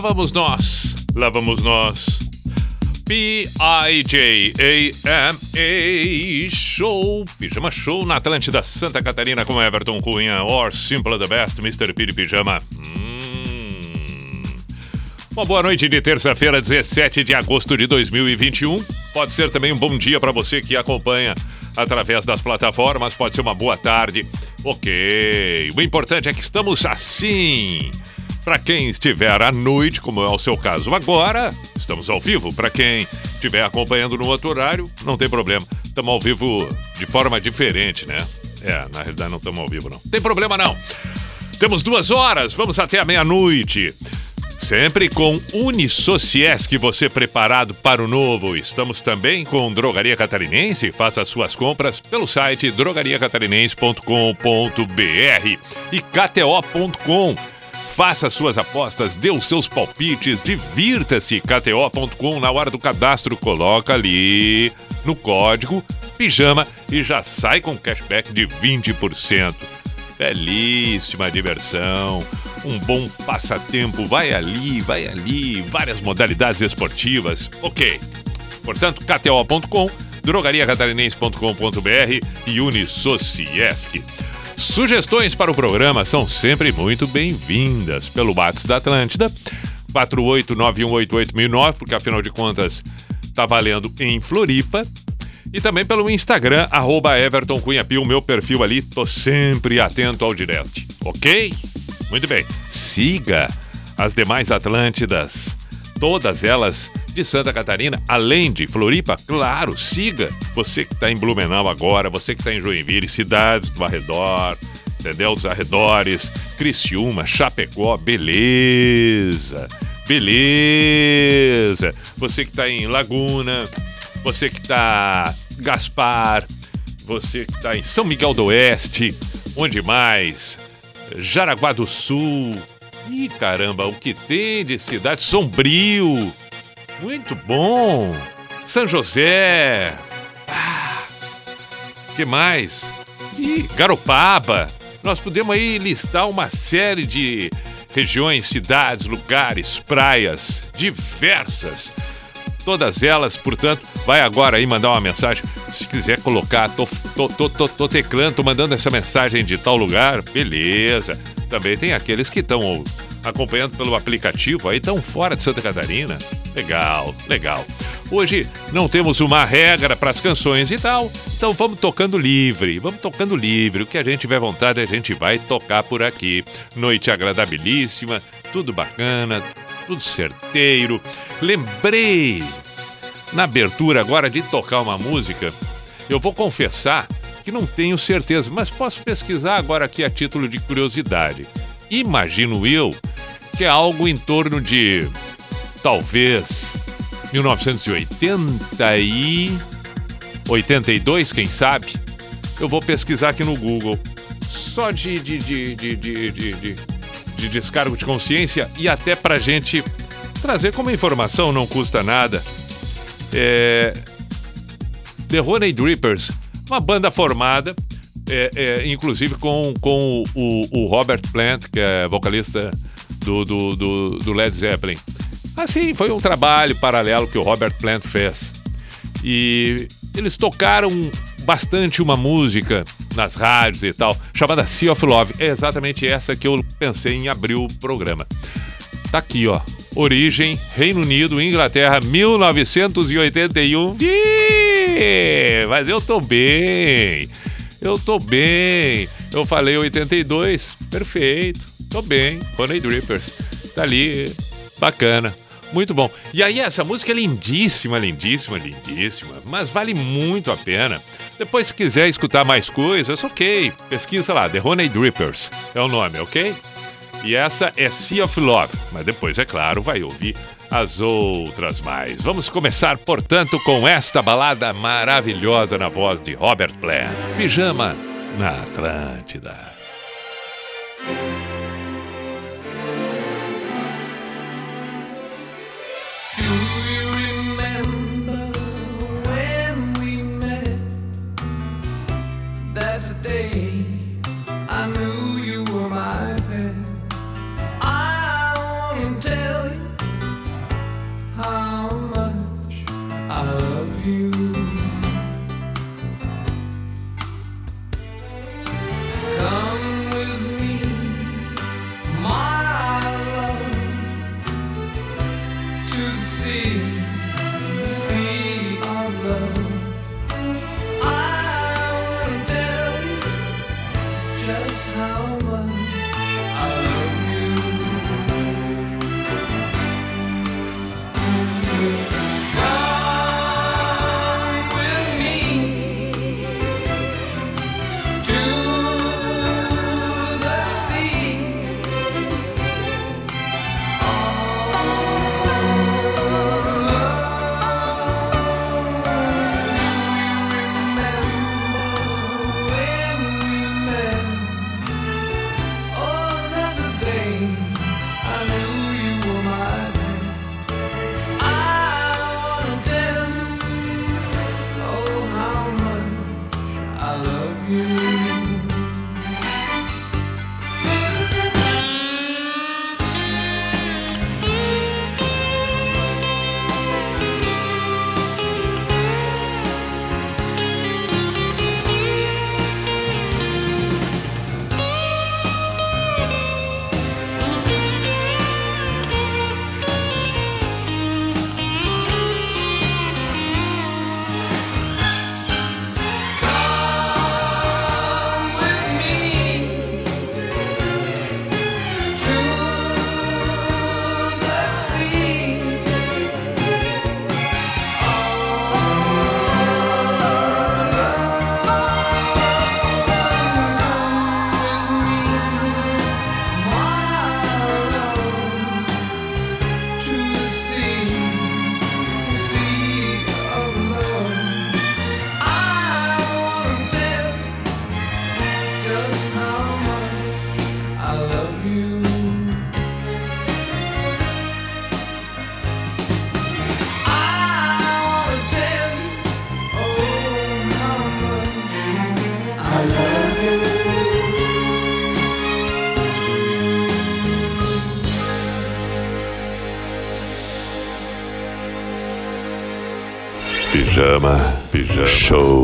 vamos nós, lá vamos nós. P-I-J-A-M-A Show, Pijama Show na Atlântida Santa Catarina com Everton Cunha, or Simple the Best, Mr. Piri Pijama. Hum. Uma boa noite de terça-feira, 17 de agosto de 2021. Pode ser também um bom dia para você que acompanha através das plataformas, pode ser uma boa tarde. Ok, o importante é que estamos assim. Para quem estiver à noite, como é o seu caso agora, estamos ao vivo. Para quem estiver acompanhando no outro horário, não tem problema. Estamos ao vivo de forma diferente, né? É, na realidade não estamos ao vivo, não. Tem problema não. Temos duas horas, vamos até a meia-noite. Sempre com Unisociesc, você preparado para o novo. Estamos também com Drogaria Catarinense. Faça suas compras pelo site drogariacatarinense.com.br e kto.com. Faça suas apostas, dê os seus palpites, divirta-se. KTO.com na hora do cadastro, coloca ali no código pijama e já sai com cashback de 20%. Belíssima diversão, um bom passatempo. Vai ali, vai ali, várias modalidades esportivas. Ok. Portanto, KTO.com, drogariacatarinense.com.br e Unisociesc. Sugestões para o programa são sempre muito bem-vindas pelo Bates da Atlântida, 489188009, porque afinal de contas tá valendo em Floripa. E também pelo Instagram, arroba Everton Cunha Pio, meu perfil ali, tô sempre atento ao direct, ok? Muito bem, siga as demais Atlântidas, todas elas de Santa Catarina, além de Floripa, claro, siga. Você que está em Blumenau agora, você que está em Joinville, cidades do arredor, entendeu? Dos arredores, Criciúma, Chapecó, beleza, beleza. Você que está em Laguna, você que está Gaspar, você que está em São Miguel do Oeste, onde mais? Jaraguá do Sul. Ih, caramba, o que tem de cidade sombrio? Muito bom! São José! Ah, que mais? E Garopaba! Nós podemos aí listar uma série de regiões, cidades, lugares, praias diversas. Todas elas, portanto, vai agora aí mandar uma mensagem. Se quiser colocar, tô, tô, tô, tô, tô teclando, tô mandando essa mensagem de tal lugar, beleza. Também tem aqueles que estão acompanhando pelo aplicativo, aí estão fora de Santa Catarina. Legal, legal. Hoje não temos uma regra para as canções e tal, então vamos tocando livre, vamos tocando livre. O que a gente tiver vontade, a gente vai tocar por aqui. Noite agradabilíssima, tudo bacana, tudo certeiro. Lembrei na abertura agora de tocar uma música. Eu vou confessar que não tenho certeza, mas posso pesquisar agora aqui a título de curiosidade. Imagino eu que é algo em torno de talvez 1980 e 82, quem sabe? Eu vou pesquisar aqui no Google. Só de, de, de, de, de, de, de, de descargo de consciência e até pra gente trazer como informação, não custa nada. É... The Honey Drippers, uma banda formada, é, é, inclusive com, com o, o Robert Plant, que é vocalista do, do, do, do Led Zeppelin. Assim, foi um trabalho paralelo que o Robert Plant fez. E eles tocaram bastante uma música nas rádios e tal, chamada Sea of Love. É exatamente essa que eu pensei em abrir o programa. Tá aqui, ó. Origem, Reino Unido, Inglaterra, 1981. Ih, mas eu tô bem. Eu tô bem. Eu falei 82. Perfeito. Tô bem. Honey Drippers. Tá ali. Bacana. Muito bom. E aí, essa música é lindíssima, lindíssima, lindíssima, mas vale muito a pena Depois, se quiser escutar mais coisas, ok. Pesquisa lá, The Honey Drippers é o nome, ok? E essa é Sea of Love. Mas depois, é claro, vai ouvir as outras mais. Vamos começar, portanto, com esta balada maravilhosa na voz de Robert Plant. Pijama na Atlântida. Show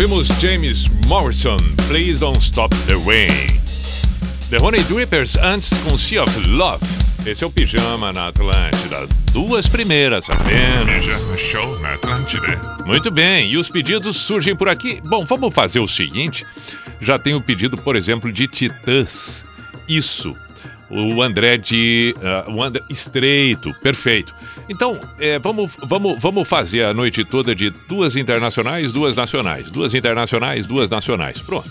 ouvimos James Morrison, Please Don't Stop the Rain. The Honey Drippers antes com Sea of Love. Esse é o Pijama na Atlântida. Duas primeiras apenas. Pijama Show na Atlântida. Muito bem, e os pedidos surgem por aqui. Bom, vamos fazer o seguinte. Já tem o pedido, por exemplo, de Titãs. Isso. O André de. ah, o André Estreito, perfeito. Então, é, vamos, vamos, vamos fazer a noite toda de duas internacionais, duas nacionais. Duas internacionais, duas nacionais. Pronto.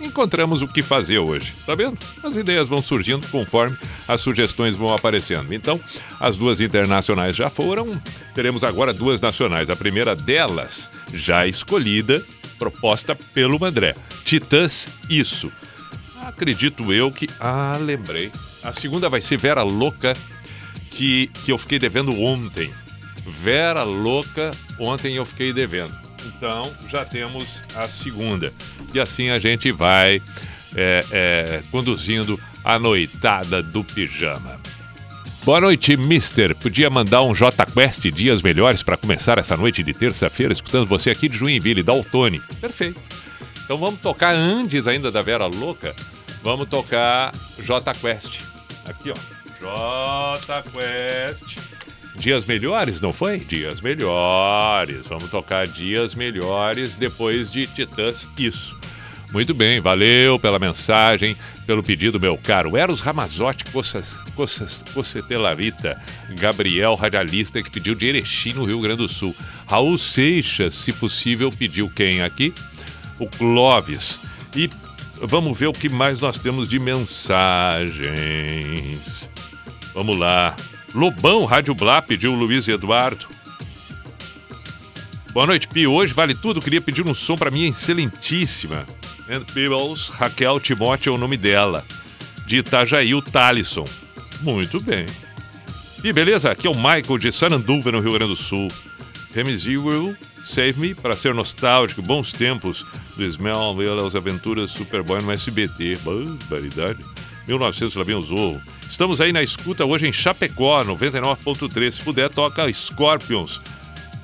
Encontramos o que fazer hoje. Tá vendo? As ideias vão surgindo conforme as sugestões vão aparecendo. Então, as duas internacionais já foram. Teremos agora duas nacionais. A primeira delas, já escolhida, proposta pelo André. Titãs, isso. Acredito eu que. Ah, lembrei. A segunda vai ser Vera Louca, que, que eu fiquei devendo ontem. Vera Louca, ontem eu fiquei devendo. Então, já temos a segunda. E assim a gente vai é, é, conduzindo a noitada do pijama. Boa noite, Mister. Podia mandar um J Quest Dias Melhores para começar essa noite de terça-feira, escutando você aqui de Joinville, Daltone. Perfeito. Então vamos tocar antes ainda da Vera Louca. Vamos tocar J Quest. Aqui, ó. J Quest. Dias melhores, não foi? Dias melhores. Vamos tocar dias melhores depois de Titãs. Isso. Muito bem, valeu pela mensagem, pelo pedido, meu caro. Eros Ramazotti, Cocetelarita, Gabriel, radialista, que pediu de Erechim, no Rio Grande do Sul. Raul Seixas, se possível, pediu quem aqui? O Clóvis. E vamos ver o que mais nós temos de mensagens. Vamos lá. Lobão, Rádio Blá, pediu Luiz Eduardo. Boa noite, Pi. Hoje vale tudo. Queria pedir um som para minha excelentíssima. And Peoples, Raquel Timóteo é o nome dela. De Itajaí, o Talisson. Muito bem. E beleza? Aqui é o Michael de Saranduva, no Rio Grande do Sul. Remy Zero, Save Me, para ser nostálgico. Bons tempos do Smell, as aventuras Superboy no SBT. Barbaridade. 1900, lá vem o Zorro. Estamos aí na escuta hoje em Chapecó, 99.3. Se puder, toca Scorpions.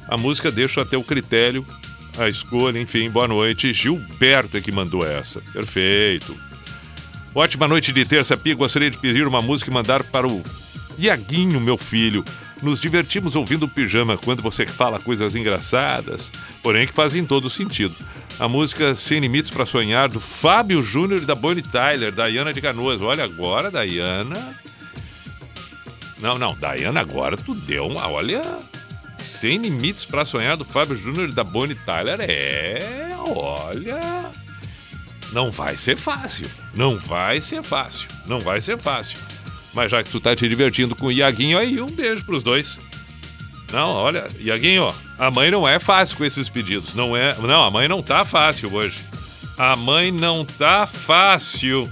A música deixa até o critério, a escolha, enfim, boa noite. Gilberto é que mandou essa. Perfeito. Ótima noite de terça, Pia. Gostaria de pedir uma música e mandar para o Iaguinho, meu filho. Nos divertimos ouvindo o pijama quando você fala coisas engraçadas, porém que fazem todo sentido. A música Sem Limites para Sonhar, do Fábio Júnior e da Bonnie Tyler, Dayana de Canoas. Olha agora, Dayana. Não, não, Dayana, agora tu deu uma. Olha. Sem Limites para Sonhar, do Fábio Júnior e da Bonnie Tyler. É, olha. Não vai ser fácil. Não vai ser fácil. Não vai ser fácil. Mas já que tu tá te divertindo com o Iaguinho aí, um beijo pros dois. Não, olha, Iaguinho, a mãe não é fácil com esses pedidos. Não é. Não, a mãe não tá fácil hoje. A mãe não tá fácil.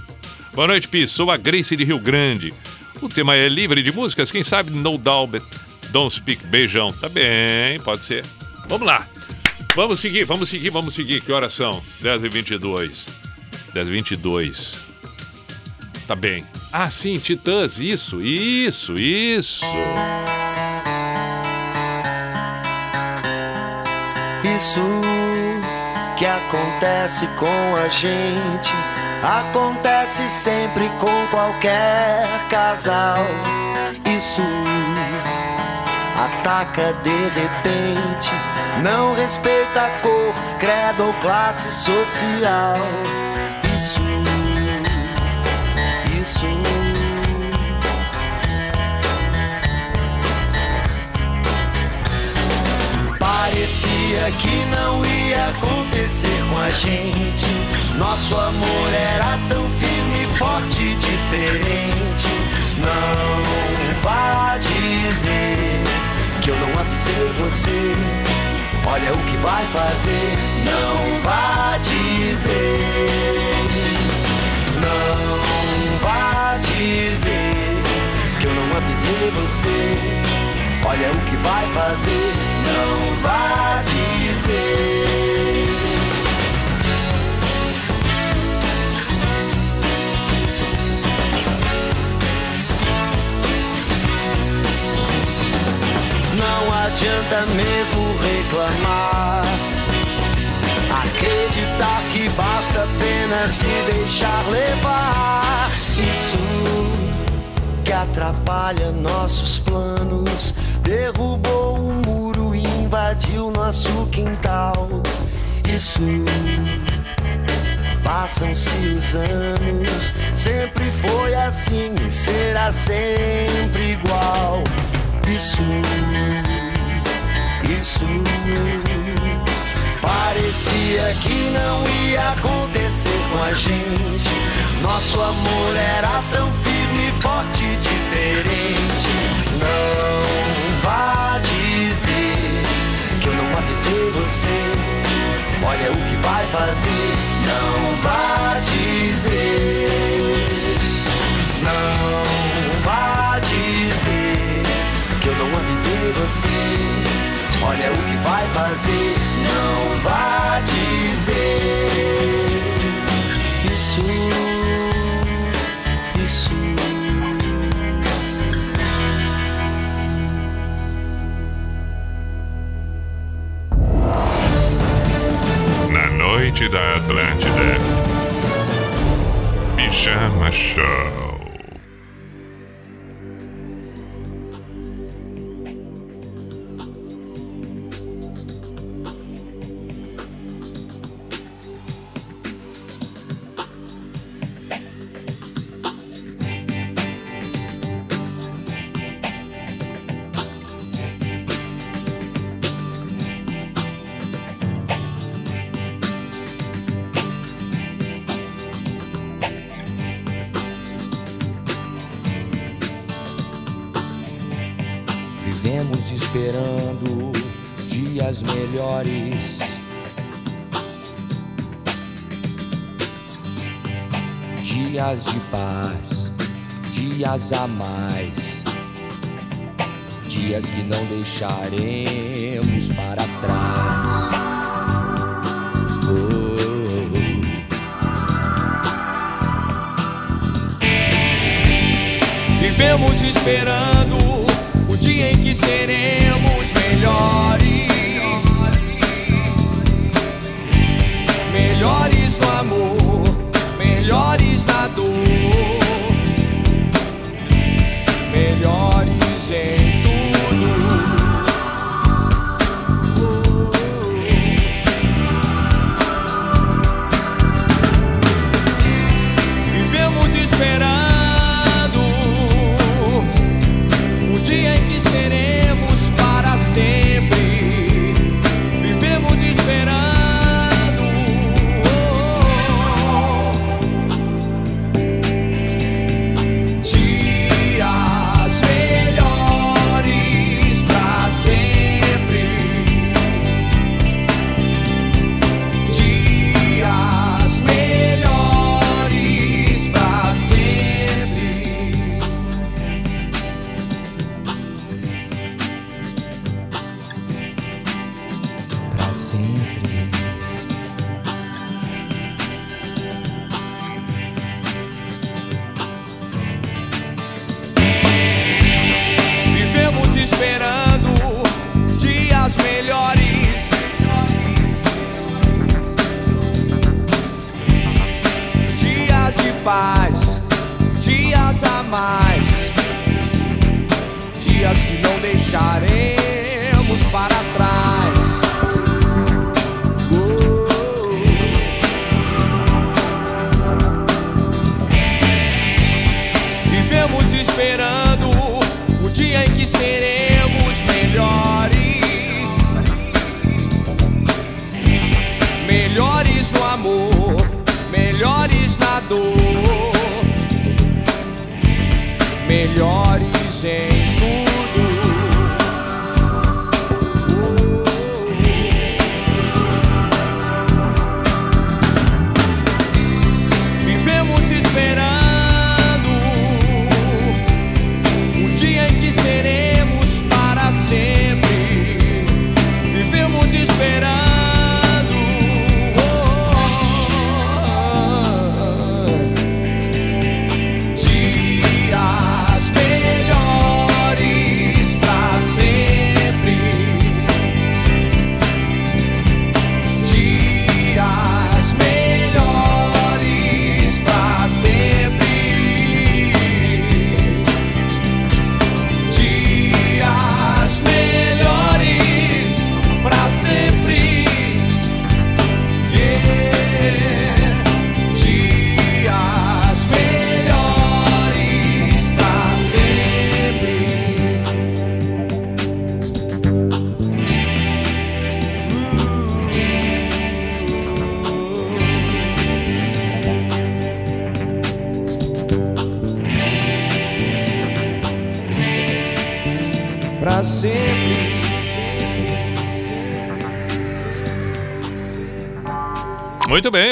Boa noite, Pi. Sou a Grace de Rio Grande. O tema é livre de músicas, quem sabe No Doubt, Don't Speak, beijão. Tá bem, pode ser. Vamos lá. Vamos seguir, vamos seguir, vamos seguir. Que horas são? 10 e 22 10 e 22 Tá bem. Ah, sim, Titãs, isso, isso, isso. Isso que acontece com a gente acontece sempre com qualquer casal. Isso ataca de repente, não respeita cor, credo ou classe social. Parecia que não ia acontecer com a gente. Nosso amor era tão firme, forte e diferente. Não vá dizer que eu não avisei você. Olha o que vai fazer. Não vá dizer. Não vá dizer que eu não avisei você. Olha o que vai fazer, não vá dizer. Não adianta mesmo reclamar. Acreditar que basta apenas se deixar levar. Isso que atrapalha nossos planos. Derrubou um muro e invadiu nosso quintal. Isso passam-se os anos. Sempre foi assim e será sempre igual. Isso, isso. Parecia que não ia acontecer com a gente. Nosso amor era tão firme, forte diferente. Não vá dizer que eu não avisei você. Olha o que vai fazer. Não vá dizer. Não vá dizer que eu não avisei você. Olha o que vai fazer, não vá dizer isso. Na noite da Atlântida. Pijama Show. Dias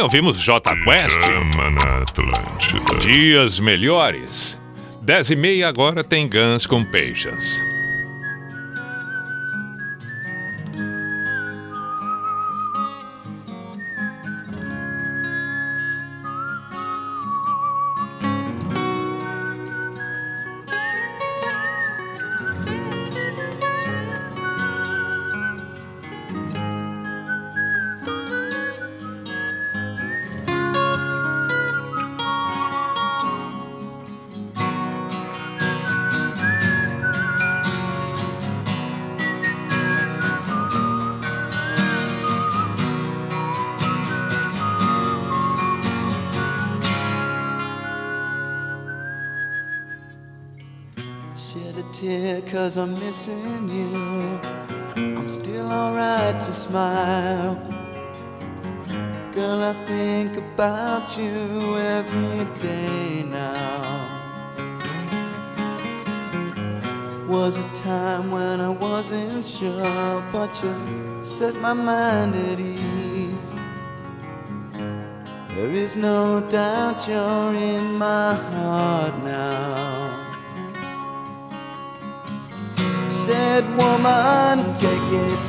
ouvimos J Quest. Dias melhores. Dez e meia agora tem Guns com Peixes.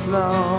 long.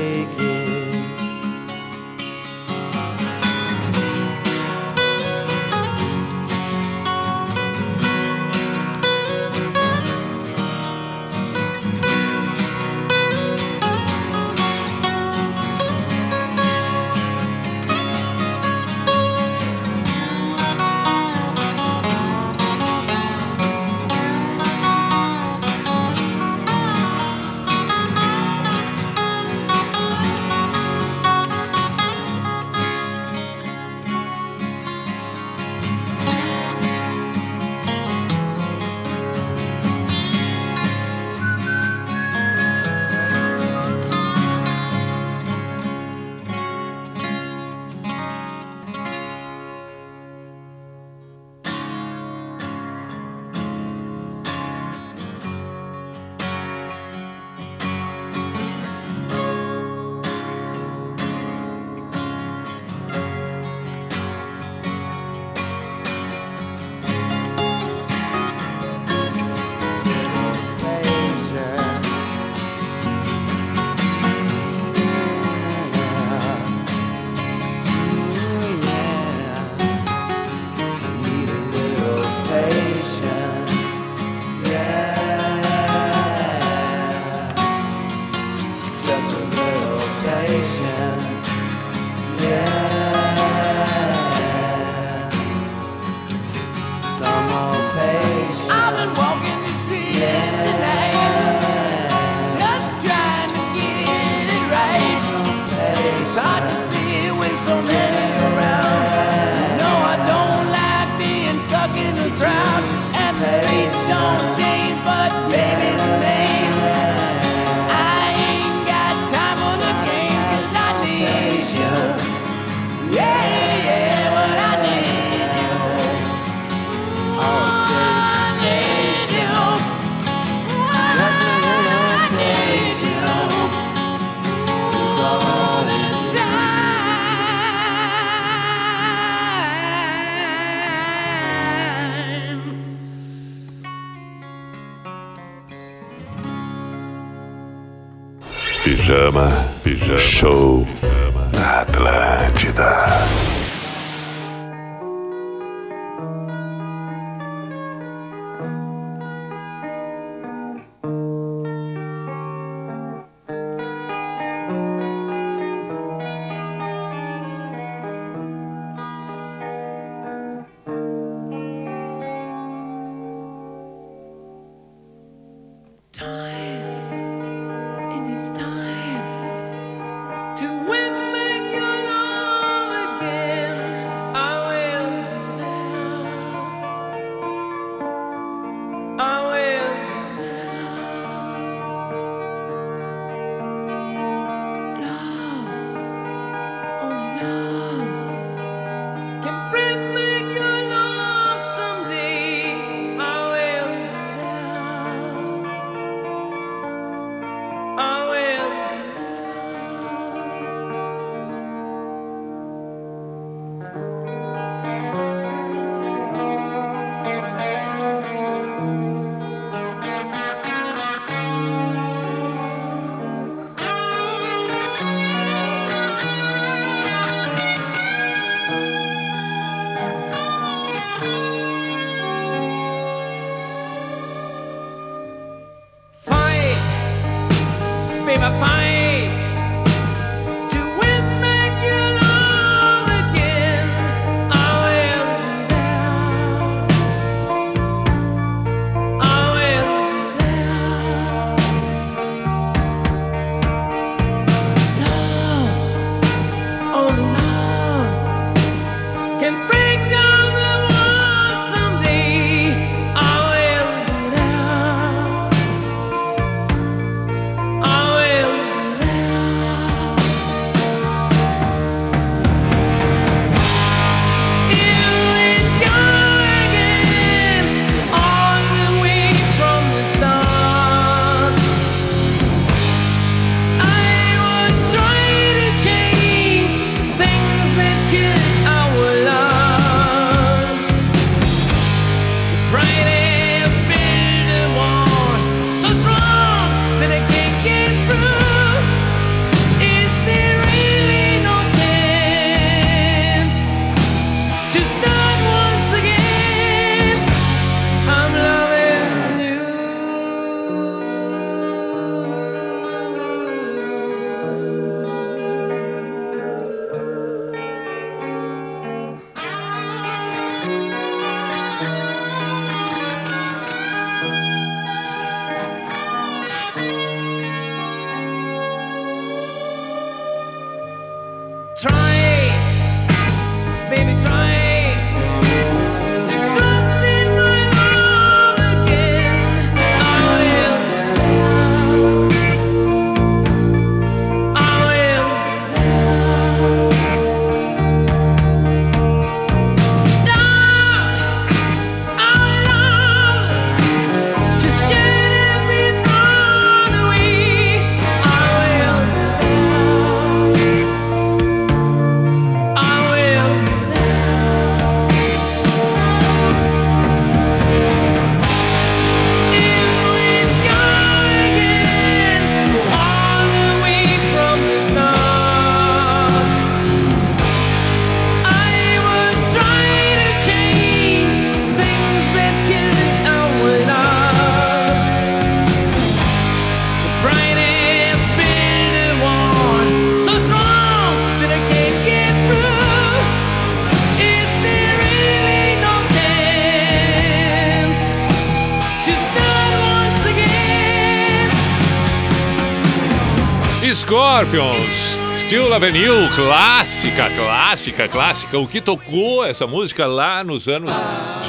Scorpions, Still Avenue, clássica, clássica, clássica. O que tocou essa música lá nos anos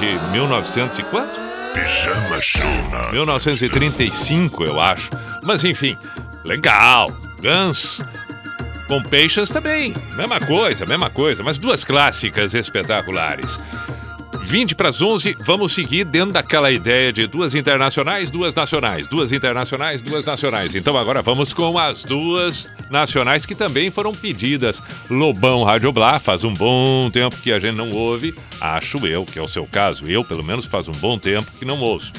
de 1900 e quanto? Pijama Show 1935, eu acho. Mas enfim, legal. Guns. Com Patience também. Mesma coisa, mesma coisa. Mas duas clássicas espetaculares. 20 para as 11, vamos seguir dentro daquela ideia de duas internacionais, duas nacionais, duas internacionais, duas nacionais. Então agora vamos com as duas nacionais que também foram pedidas. Lobão Rádio Blá, faz um bom tempo que a gente não ouve, acho eu, que é o seu caso. Eu, pelo menos, faz um bom tempo que não ouço.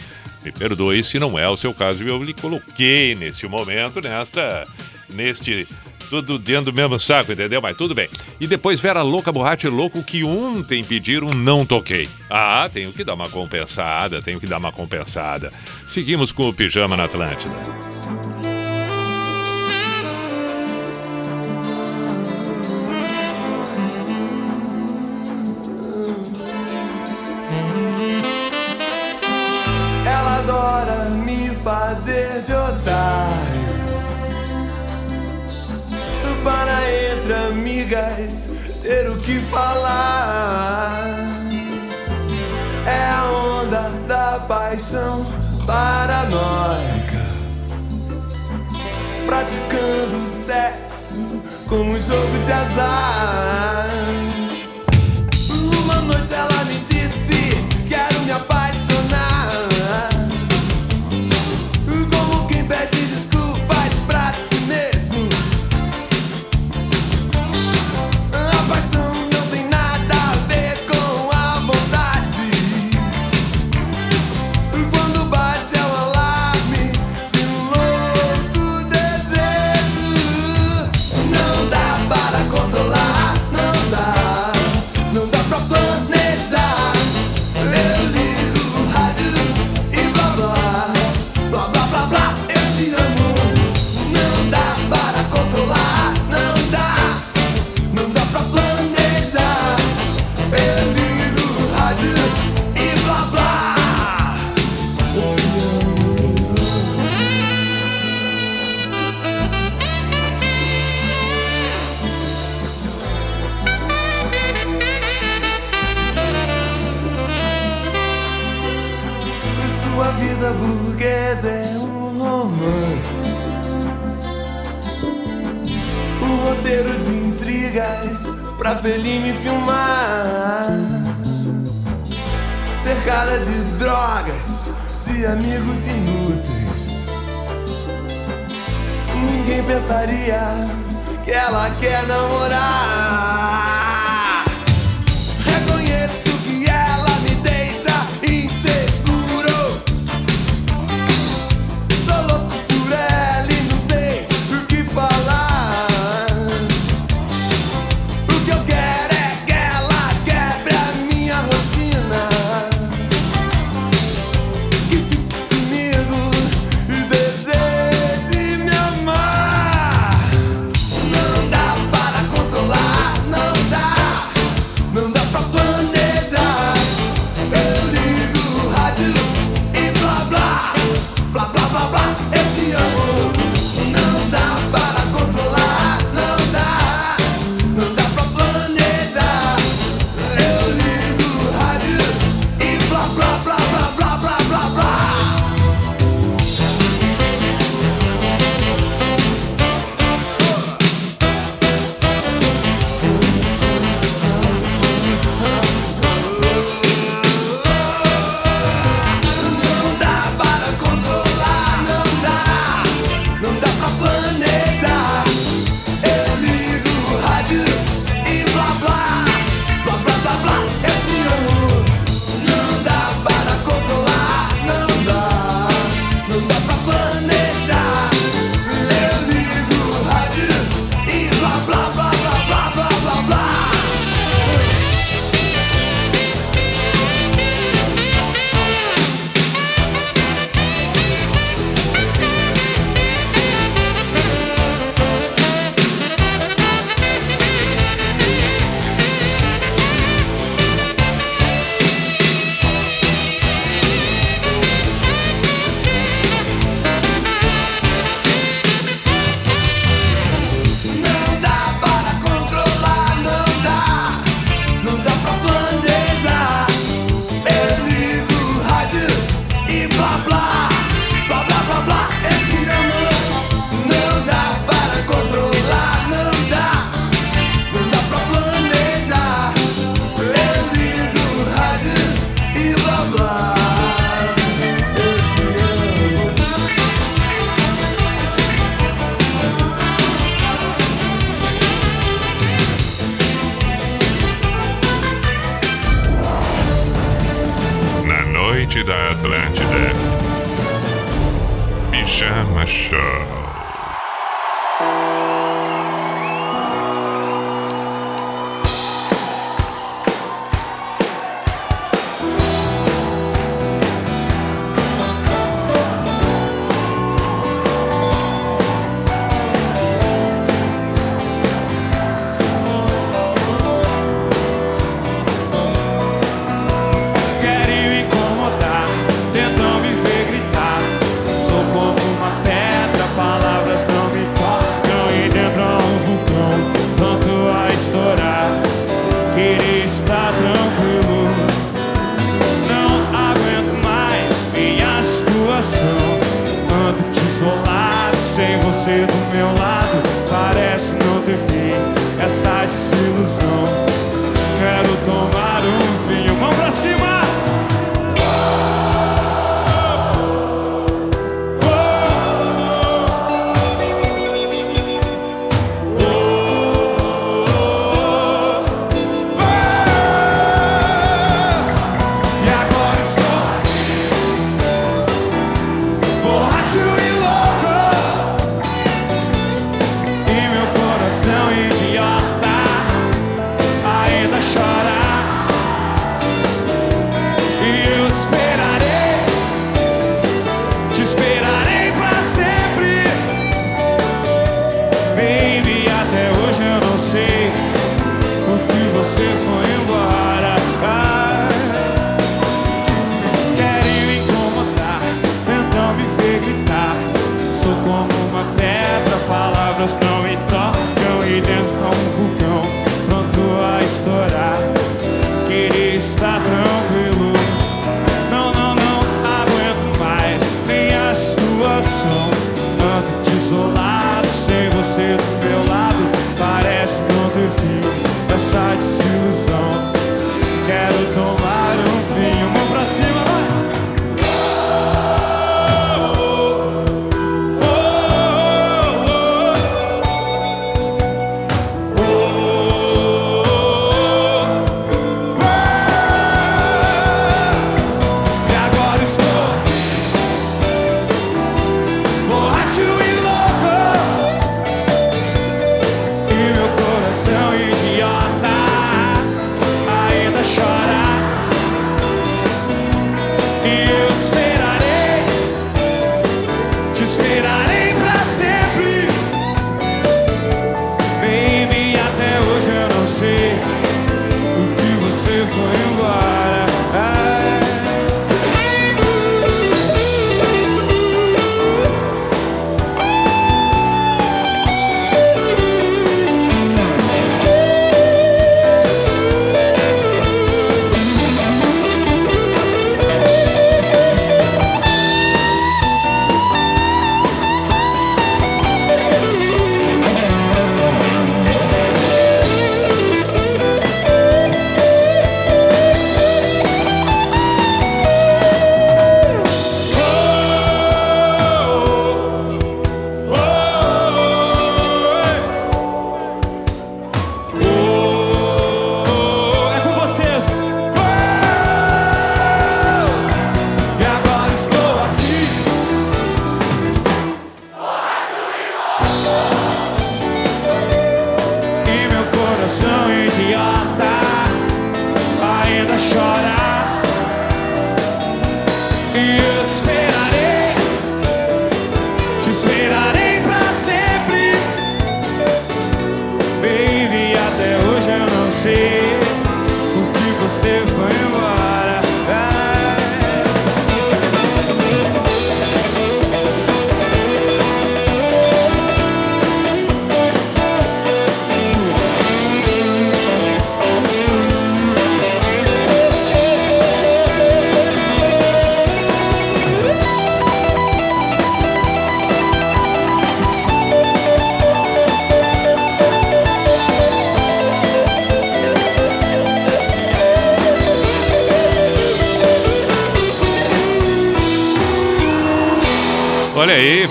Me perdoe se não é o seu caso, eu lhe coloquei nesse momento, nesta, neste tudo dentro do mesmo saco, entendeu? Mas tudo bem. E depois Vera Louca, Borracha Louco, que ontem pediram, não toquei. Ah, tenho que dar uma compensada, tenho que dar uma compensada. Seguimos com o Pijama na Atlântida. Ela adora me fazer de otário Para entre amigas ter o que falar. É a onda da paixão paranoica Praticando sexo como um jogo de azar pra Fellini filmar Cercada de drogas, de amigos inúteis. Ninguém pensaria que ela quer namorar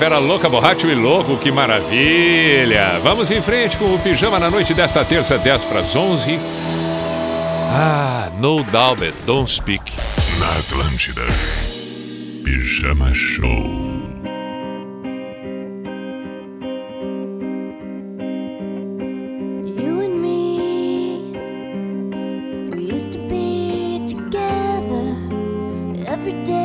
Vera Louca Borracho e Louco, que maravilha! Vamos em frente com o Pijama na noite desta terça, 10 para as 11. Ah, no doubt, don't speak. Na Atlântida, Pijama Show. every day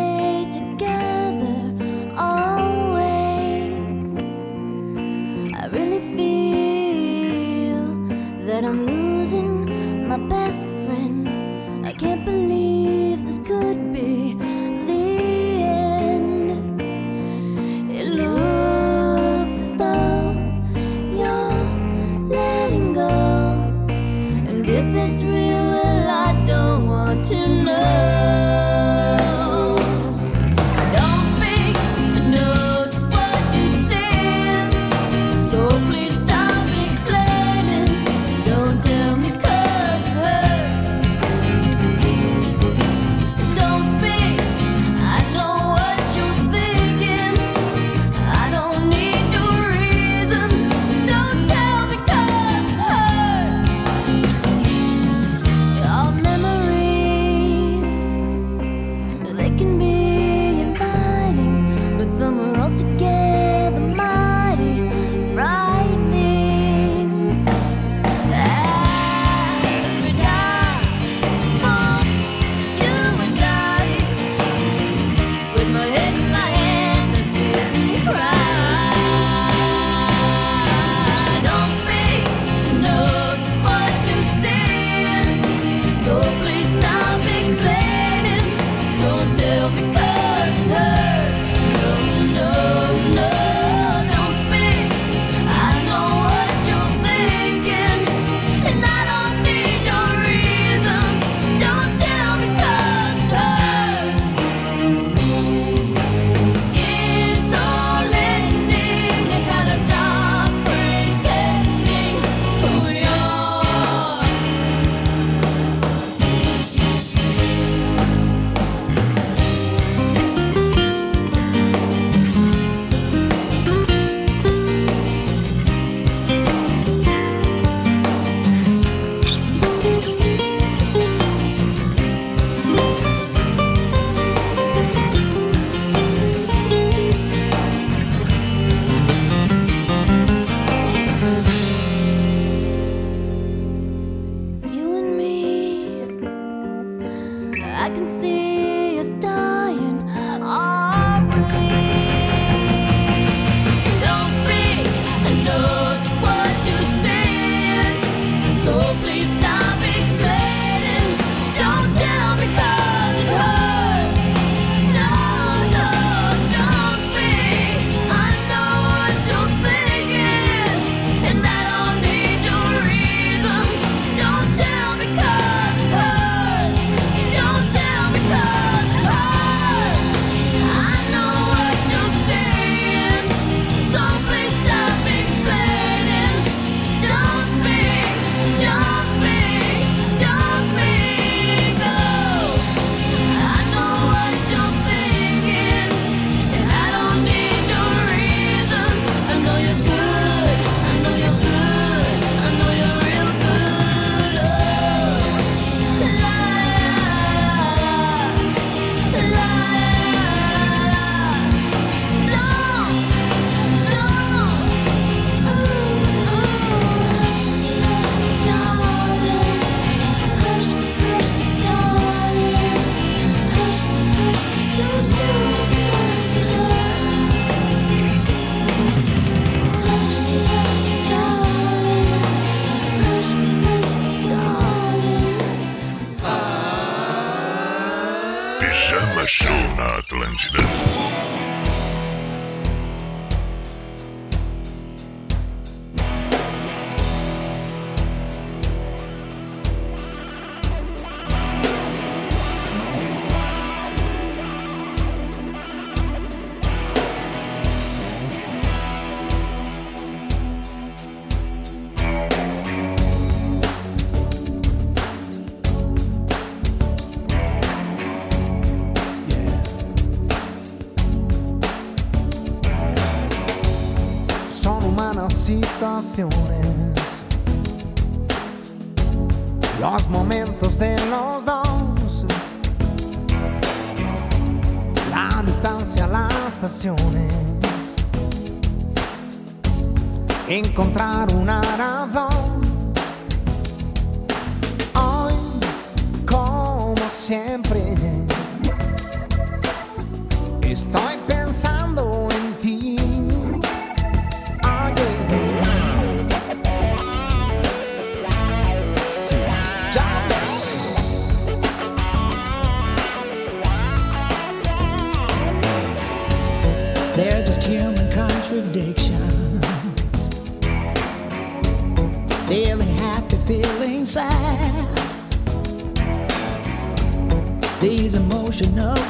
Angela.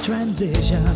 transition.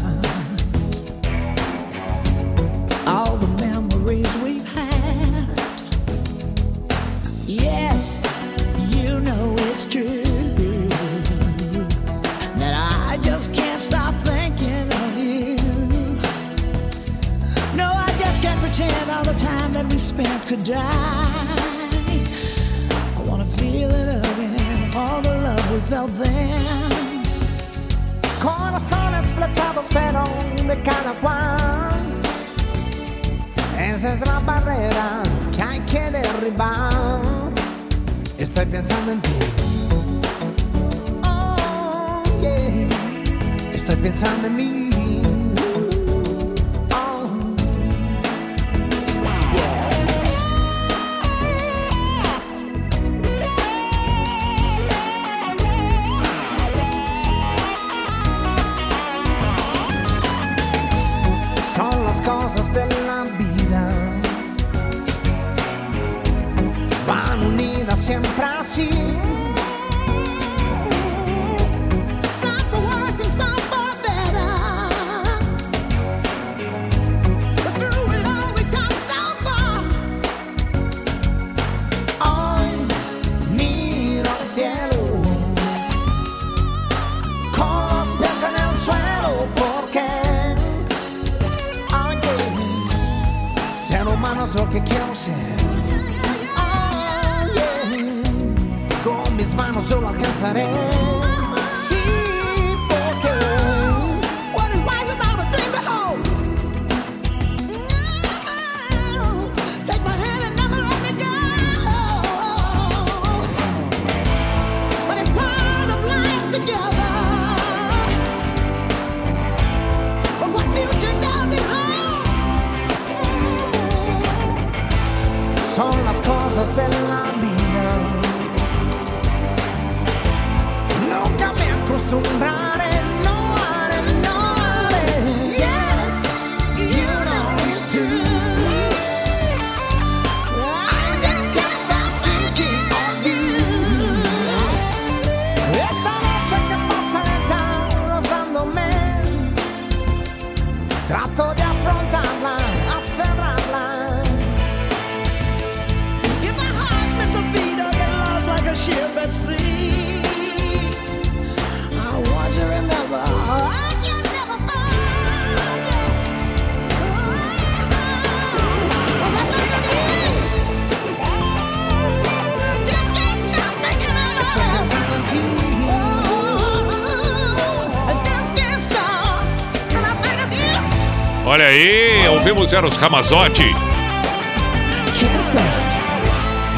os Ramazotti.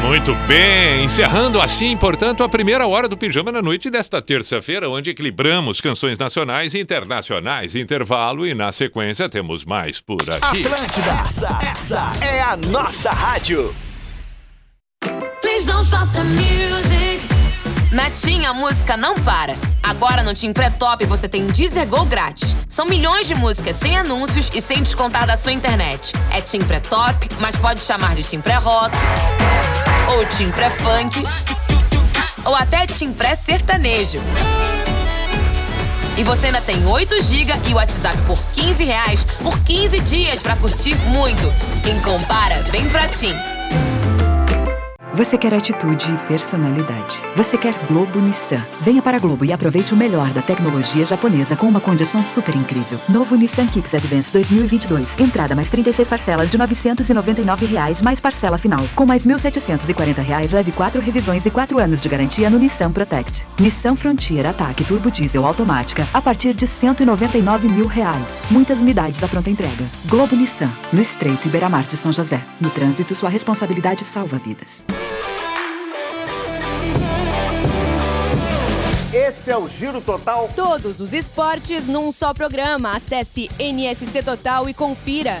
Muito bem, encerrando assim, portanto, a primeira hora do Pijama na Noite desta terça-feira, onde equilibramos canções nacionais e internacionais. Intervalo e, na sequência, temos mais por aqui. Atlântida, essa, essa é a nossa rádio. Please don't stop the music. Na TIM a música não para. Agora no Tim Pré-Top você tem Deezer Go grátis. São milhões de músicas sem anúncios e sem descontar da sua internet. É Tim Pré-Top, mas pode chamar de Tim Pré-Rock, ou Tim Pré-Funk, ou até Tim Pré-Sertanejo. E você ainda tem 8 GB e WhatsApp por 15 reais por 15 dias para curtir muito. Quem compara, vem pra Tim. Você quer atitude e personalidade. Você quer Globo Nissan. Venha para a Globo e aproveite o melhor da tecnologia japonesa com uma condição super incrível. Novo Nissan Kicks Advance 2022. Entrada mais 36 parcelas de 999 reais, mais parcela final. Com mais 1.740 reais, leve 4 revisões e 4 anos de garantia no Nissan Protect. Nissan Frontier Ataque Turbo Diesel Automática a partir de 199 mil reais. Muitas unidades à pronta entrega. Globo Nissan, no Estreito Iberamar de São José. No trânsito, sua responsabilidade salva vidas. Esse é o Giro Total. Todos os esportes num só programa. Acesse NSC Total e confira.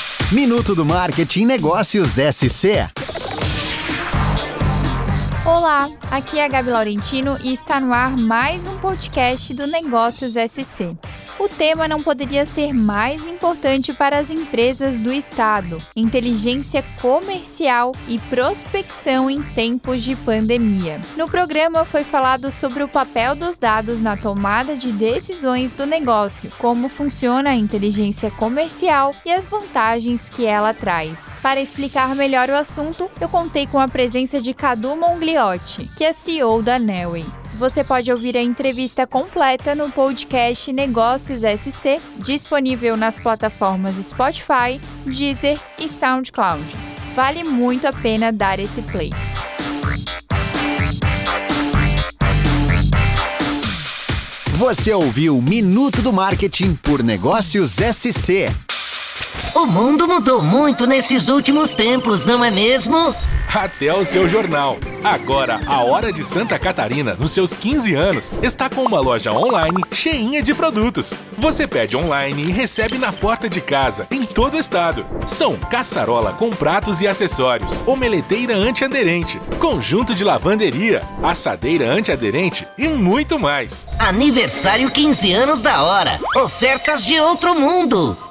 Minuto do Marketing Negócios SC. Olá, aqui é a Gabi Laurentino e está no ar mais um podcast do Negócios SC. O tema não poderia ser mais importante para as empresas do Estado: inteligência comercial e prospecção em tempos de pandemia. No programa foi falado sobre o papel dos dados na tomada de decisões do negócio, como funciona a inteligência comercial e as vantagens que ela traz. Para explicar melhor o assunto, eu contei com a presença de Cadu Mongliotti, que é CEO da Nelway. Você pode ouvir a entrevista completa no podcast Negócios SC, disponível nas plataformas Spotify, Deezer e SoundCloud. Vale muito a pena dar esse play. Você ouviu Minuto do Marketing por Negócios SC. O mundo mudou muito nesses últimos tempos, não é mesmo? Até o seu jornal. Agora, a Hora de Santa Catarina, nos seus 15 anos, está com uma loja online cheinha de produtos. Você pede online e recebe na porta de casa, em todo o estado. São caçarola com pratos e acessórios, omeleteira antiaderente, conjunto de lavanderia, assadeira antiaderente e muito mais. Aniversário 15 anos da hora. Ofertas de outro mundo.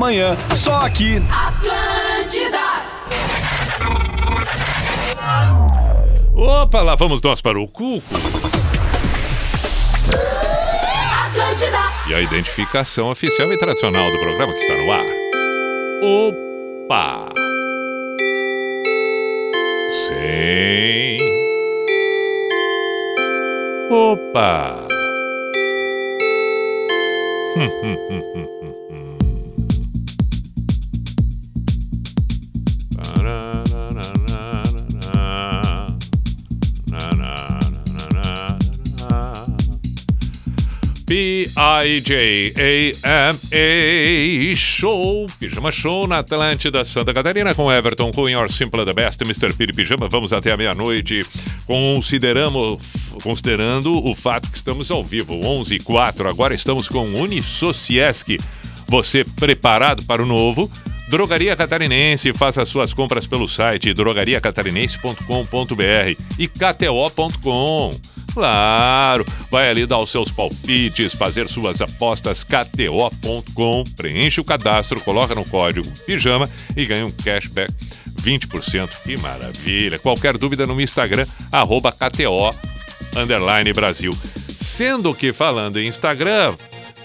manhã. Só aqui. Atlântida! Opa, lá vamos nós para o Cuco. Atlântida! E a identificação oficial e tradicional do programa que está no ar. Opa! Sim. Opa! Hum, hum, hum, hum, hum, hum. P-I-J-A-M-A Show, Pijama Show na Atlântida Santa Catarina com Everton Cunha, Your Simple the Best, Mr. Piri Pijama. Vamos até a meia-noite, consideramos, considerando o fato que estamos ao vivo, 11 h 04 Agora estamos com Unisociesc. Você preparado para o novo? Drogaria Catarinense, faça suas compras pelo site drogariacatarinense.com.br e kto.com. Claro, vai ali dar os seus palpites, fazer suas apostas kto.com, preenche o cadastro, coloca no código pijama e ganha um cashback 20%. Que maravilha! Qualquer dúvida no Instagram, arroba KTO underline Brasil. Sendo que falando em Instagram,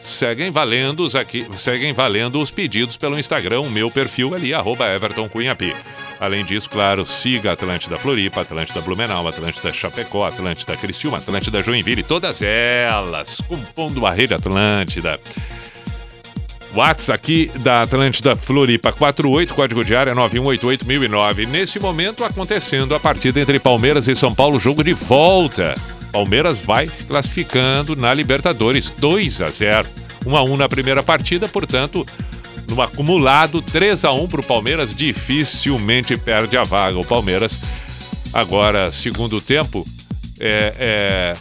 seguem valendo os aqui, seguem valendo os pedidos pelo Instagram, o meu perfil ali, arroba Everton Cunha P. Além disso, claro, siga Atlântida Floripa, Atlântida Blumenau, Atlântida Chapecó, Atlântida Criciúma, Atlântida Joinville, todas elas compondo a rede Atlântida. WhatsApp aqui da Atlântida Floripa 48, código de área 9188009. Nesse momento acontecendo a partida entre Palmeiras e São Paulo, jogo de volta. Palmeiras vai se classificando na Libertadores 2 a 0. 1 a 1 na primeira partida, portanto, no acumulado 3 a 1 para o Palmeiras, dificilmente perde a vaga. O Palmeiras agora segundo tempo é, é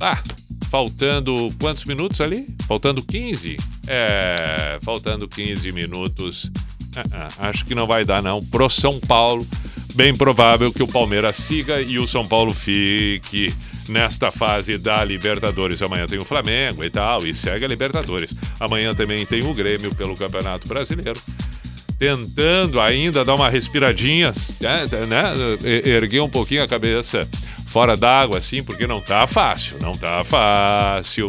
ah, faltando quantos minutos ali? Faltando 15? É, faltando 15 minutos. Ah, ah, acho que não vai dar, não. Pro São Paulo, bem provável que o Palmeiras siga e o São Paulo fique nesta fase da Libertadores. Amanhã tem o Flamengo e tal, e segue a Libertadores. Amanhã também tem o Grêmio pelo Campeonato Brasileiro. Tentando ainda dar uma respiradinha, né, né, erguer um pouquinho a cabeça fora d'água, assim, porque não tá fácil, não tá fácil,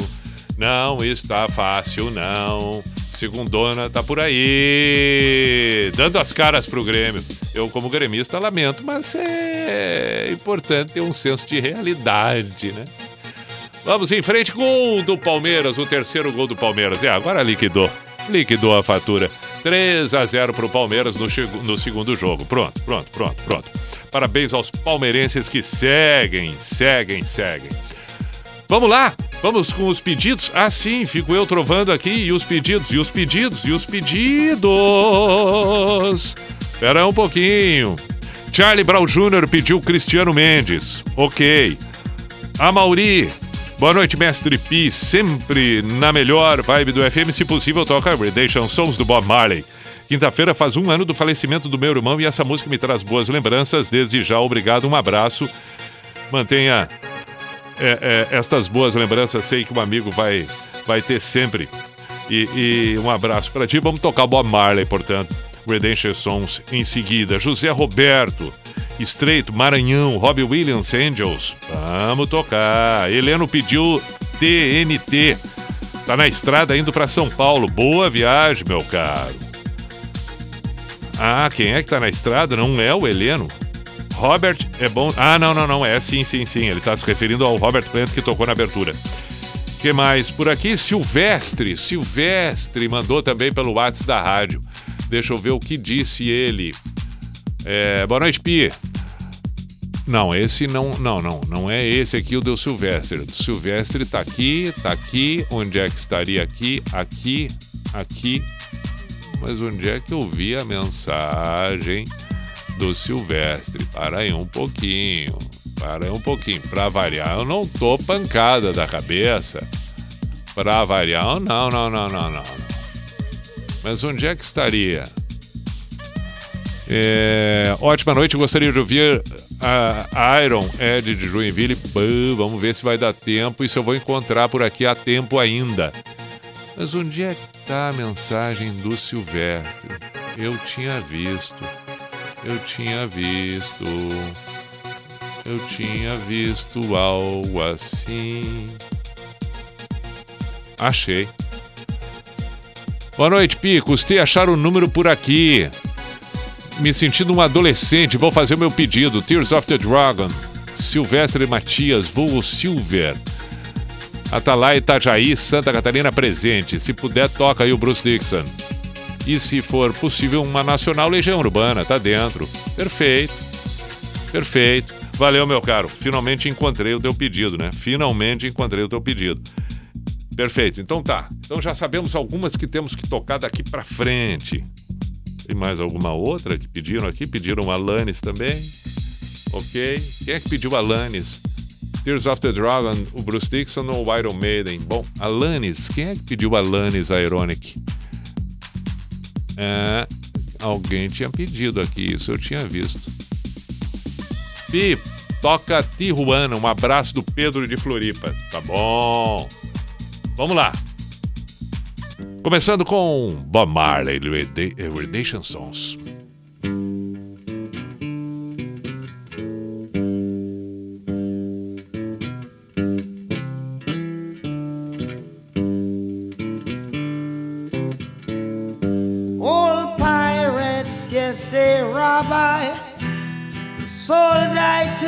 não está fácil, não. Segundona tá por aí, dando as caras pro Grêmio. Eu, como gremista, lamento, mas é importante ter um senso de realidade, né? Vamos em frente, gol do Palmeiras, o terceiro gol do Palmeiras. É, agora liquidou. Liquidou a fatura. 3 a 0 pro Palmeiras no, no segundo jogo. Pronto, pronto, pronto, pronto. Parabéns aos palmeirenses que seguem, seguem, seguem. Vamos lá, vamos com os pedidos. Ah, sim, fico eu trovando aqui. E os pedidos, e os pedidos, e os pedidos. Espera um pouquinho. Charlie Brown Jr. pediu Cristiano Mendes. Ok. A Mauri. Boa noite, mestre Pi. Sempre na melhor vibe do FM. Se possível, toca Redemption Songs do Bob Marley. Quinta-feira faz um ano do falecimento do meu irmão e essa música me traz boas lembranças. Desde já, obrigado, um abraço. Mantenha é, é, estas boas lembranças. Sei que um amigo vai, vai ter sempre. E, e um abraço para ti. Vamos tocar Bob Marley, portanto. Redemption Songs em seguida. José Roberto, Estreito, Maranhão, Robbie Williams, Angels. Vamos tocar. Heleno pediu TNT. Tá na estrada indo para São Paulo. Boa viagem, meu caro. Ah, quem é que tá na estrada? Não é o Heleno. Robert é bom. Ah, não, não, não. É sim, sim, sim. Ele tá se referindo ao Robert Plant que tocou na abertura. que mais por aqui? Silvestre. Silvestre mandou também pelo WhatsApp da rádio. Deixa eu ver o que disse ele. É, boa noite, Pi. Não, esse não, não, não, não é esse aqui o do Silvestre. O Silvestre tá aqui, tá aqui. Onde é que estaria aqui? Aqui, aqui. Mas onde é que eu vi a mensagem do Silvestre? Para aí um pouquinho. Para aí um pouquinho. Pra variar, eu não tô pancada da cabeça. Pra variar, eu não, não, não, não, não. Mas onde é que estaria? É, ótima noite, gostaria de ouvir a Iron Ed de Joinville. Vamos ver se vai dar tempo e se eu vou encontrar por aqui a tempo ainda. Mas onde é que tá a mensagem do Silvestre? Eu tinha visto. Eu tinha visto. Eu tinha visto algo assim. Achei. Boa noite, Pi. Custei achar o número por aqui. Me sentindo um adolescente, vou fazer o meu pedido. Tears of the Dragon. Silvestre Matias, voo Silver. Atalaia Itajaí, Santa Catarina presente. Se puder, toca aí o Bruce Dixon. E se for possível, uma Nacional Legião Urbana, tá dentro. Perfeito. Perfeito. Valeu, meu caro. Finalmente encontrei o teu pedido, né? Finalmente encontrei o teu pedido. Perfeito. Então tá. Então já sabemos algumas que temos que tocar daqui pra frente. Tem mais alguma outra que pediram aqui? Pediram Alanis também. Ok. Quem é que pediu Alanis? Tears of the Dragon, o Bruce Dixon ou o Iron Maiden? Bom, Alanis. Quem é que pediu Alanis Ironic? É, alguém tinha pedido aqui, isso eu tinha visto. Pi, toca Tijuana. Um abraço do Pedro de Floripa. Tá bom. Vamos lá. Começando com Bob Marley, Reda- Redemption Songs.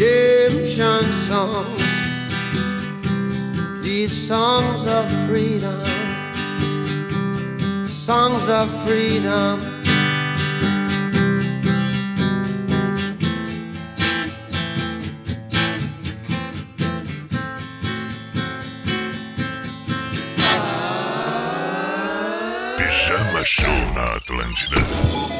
redemption songs. These songs of freedom, songs of freedom. Pijama Show na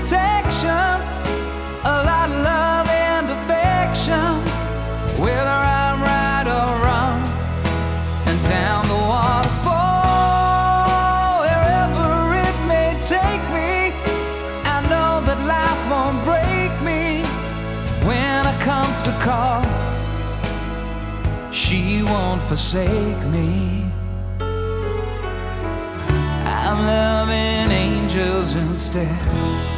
protection, a lot of love and affection, whether I'm right or wrong, and down the waterfall, wherever it may take me. I know that life won't break me when I come to call. She won't forsake me. I'm loving angels instead.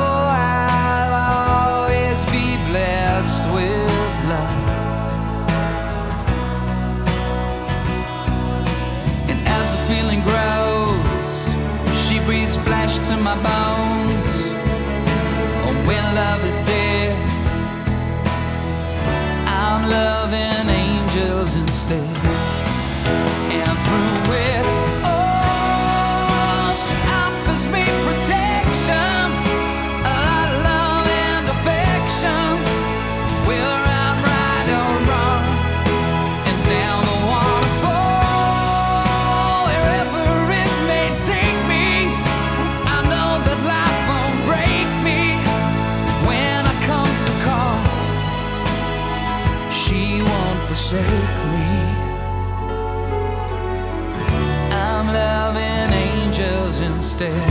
Angels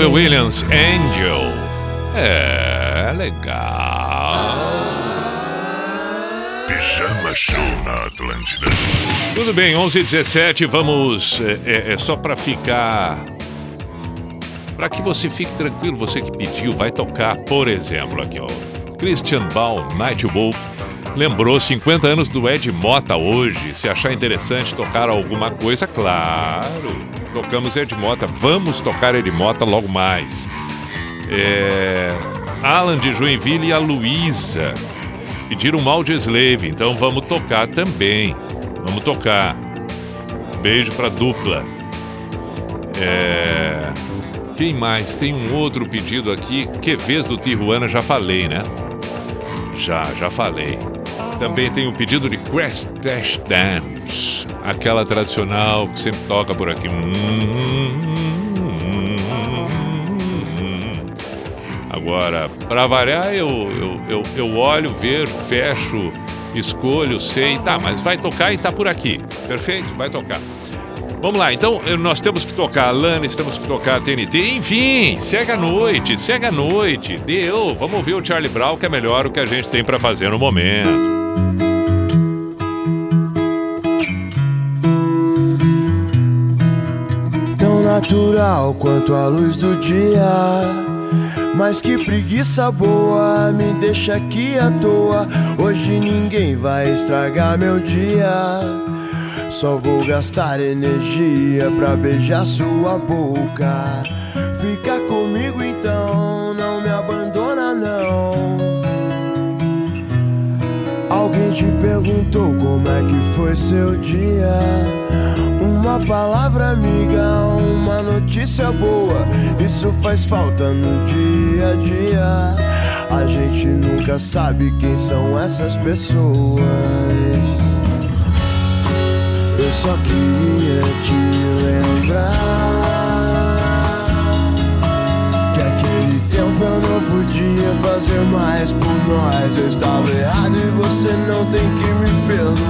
Robbie Williams, Angel. É, legal. Pijama Show na Atlântida. Tudo bem, 11 h 17 vamos. É, é- é só pra ficar. Pra que você fique tranquilo, você que pediu, vai tocar, por exemplo, aqui, ó. Christian Ball, Night Wolf. Lembrou 50 anos do Ed Mota hoje. Se achar interessante tocar alguma coisa, claro. Tocamos Ed Mota. Vamos tocar Ed Mota logo mais. É, Alan de Joinville e a Luísa pediram mal de Slave, então vamos tocar também. Vamos tocar. Beijo pra dupla. É, Quem mais? Tem um outro pedido aqui. Que vez do Tijuana, já falei, né? Já, já falei. Também tem o pedido de Crash Dash Dance. Aquela tradicional que sempre toca por aqui. Agora, para variar, eu, eu, eu, eu olho, vejo, fecho, escolho, sei, tá, mas vai tocar e tá por aqui. Perfeito? Vai tocar. Vamos lá, então eh, nós temos que tocar Alanis, temos que tocar TNT, enfim, segue a noite, segue a noite, deu, vamos ouvir o Charlie Brown, que é melhor o que a gente tem para fazer no momento. Natural quanto a luz do dia. Mas que preguiça boa, me deixa aqui à toa. Hoje ninguém vai estragar meu dia. Só vou gastar energia pra beijar sua boca. Fica comigo então, não me abandona não. Alguém te perguntou como é que foi seu dia? Uma palavra amiga, uma notícia boa. Isso faz falta no dia a dia. A gente nunca sabe quem são essas pessoas. Eu só queria te lembrar que aquele tempo eu não podia fazer mais por nós. Eu estava errado e você não tem que me perdoar.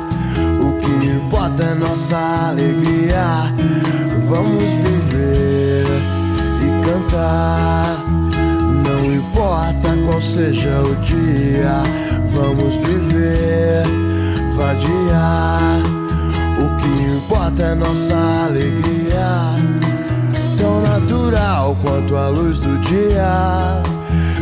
Que importa é nossa alegria. Vamos viver e cantar. Não importa qual seja o dia, vamos viver, vadiar. O que importa é nossa alegria. Tão natural quanto a luz do dia.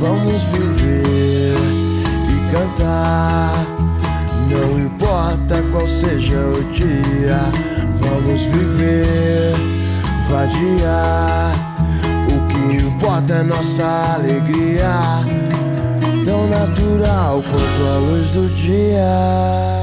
Vamos viver e cantar. Não importa qual seja o dia, vamos viver, vadiar. O que importa é nossa alegria, tão natural quanto a luz do dia.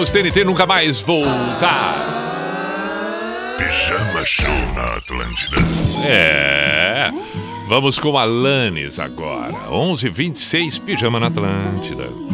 Vamos, TNT, nunca mais voltar. Pijama Show na Atlântida. É. Vamos com a Lanes agora. 11:26 Pijama na Atlântida.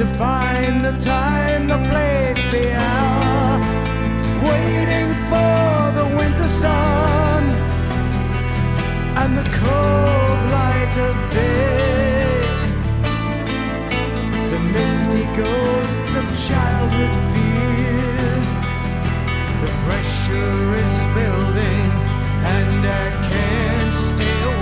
to find the time, the place, the hour, waiting for the winter sun and the cold light of day. The misty ghosts of childhood fears, the pressure is building, and I can't stay away.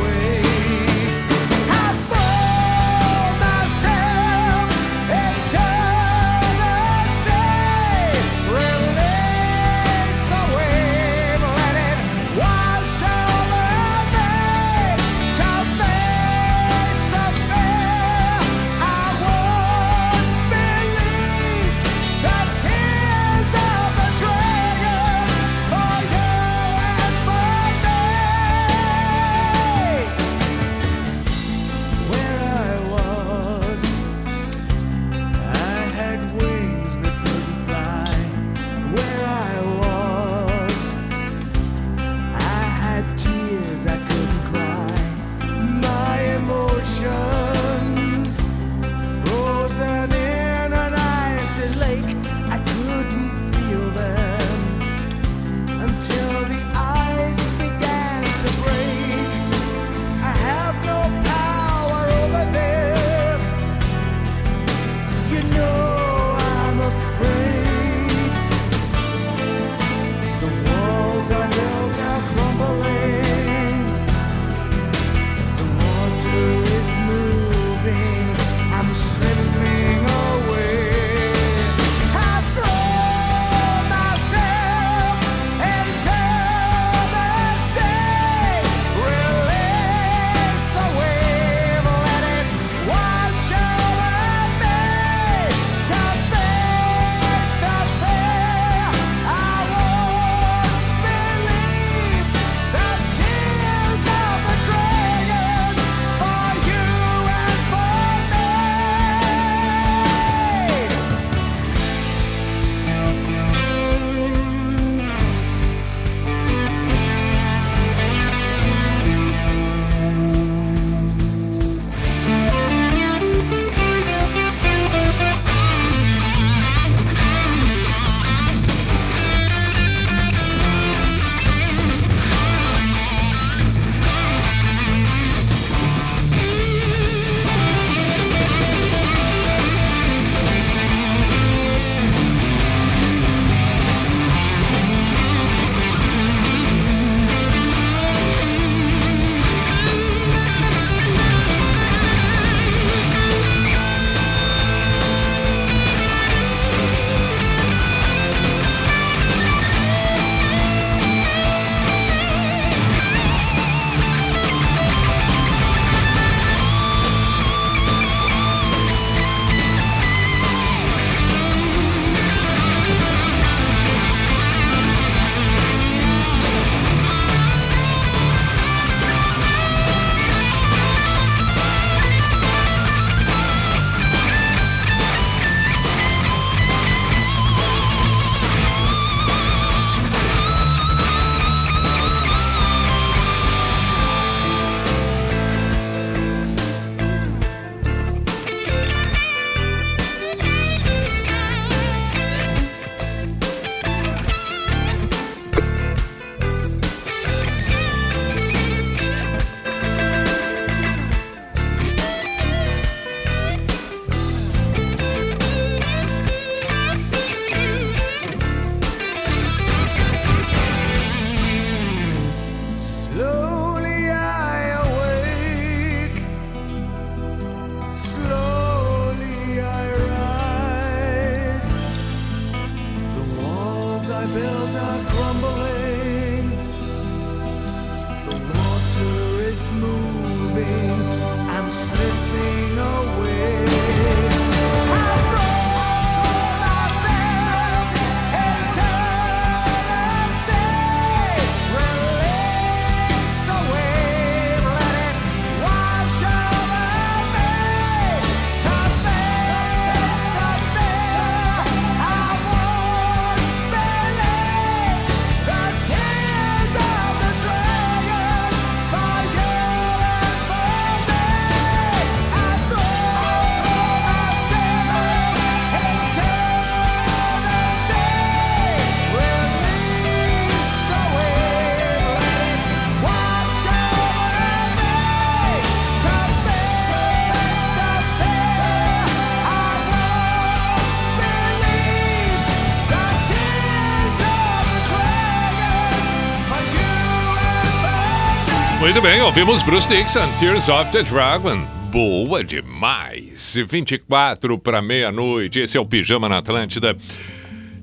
Muito bem, ouvimos Bruce Dixon, Tears of the Dragon. Boa demais. 24 para meia-noite. Esse é o Pijama na Atlântida.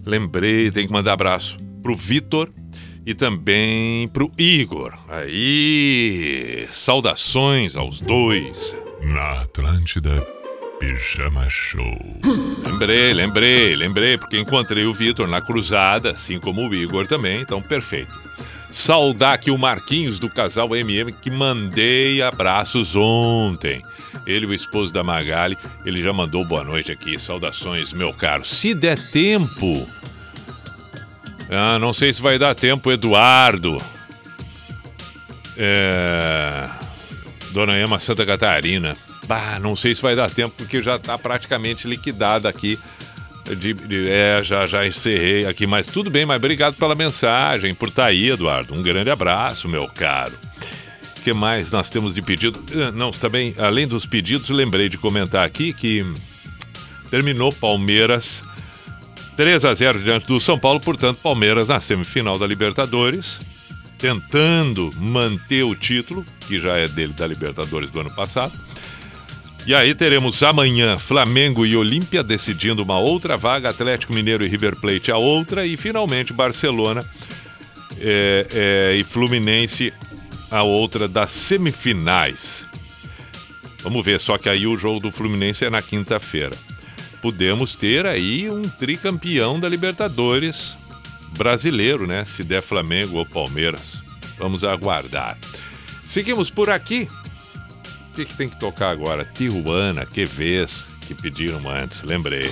Lembrei, tem que mandar abraço pro Vitor e também pro Igor. Aí, saudações aos dois. Na Atlântida, Pijama Show. Lembrei, lembrei, lembrei, porque encontrei o Vitor na cruzada, assim como o Igor também, então perfeito. Saudar aqui o Marquinhos do casal MM, que mandei abraços ontem. Ele, o esposo da Magali, ele já mandou boa noite aqui. Saudações, meu caro. Se der tempo. Ah, não sei se vai dar tempo, Eduardo. É. Dona Ema Santa Catarina. Bah, não sei se vai dar tempo, porque já está praticamente liquidada aqui. De, de- é, já, já encerrei aqui, mas tudo bem, mas obrigado pela mensagem, por estar aí, Eduardo. Um grande abraço, meu caro. O que mais nós temos de pedido? Eh, Não, também, além dos pedidos, lembrei de comentar aqui que terminou Palmeiras 3 a 0 diante do São Paulo, portanto, Palmeiras na semifinal da Libertadores, tentando manter o título, que já é dele da Libertadores do ano passado. E aí teremos amanhã Flamengo e Olímpia decidindo uma outra vaga, Atlético Mineiro e River Plate a outra, e finalmente Barcelona é, é, e Fluminense a outra das semifinais. Vamos ver, só que aí o jogo do Fluminense é na quinta-feira. Podemos ter aí um tricampeão da Libertadores brasileiro, né? Se der Flamengo ou Palmeiras. Vamos aguardar. Seguimos por aqui. Que, que tem que tocar agora? Tijuana, que vez que pediram antes, lembrei.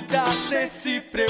Vida sem se preocupar.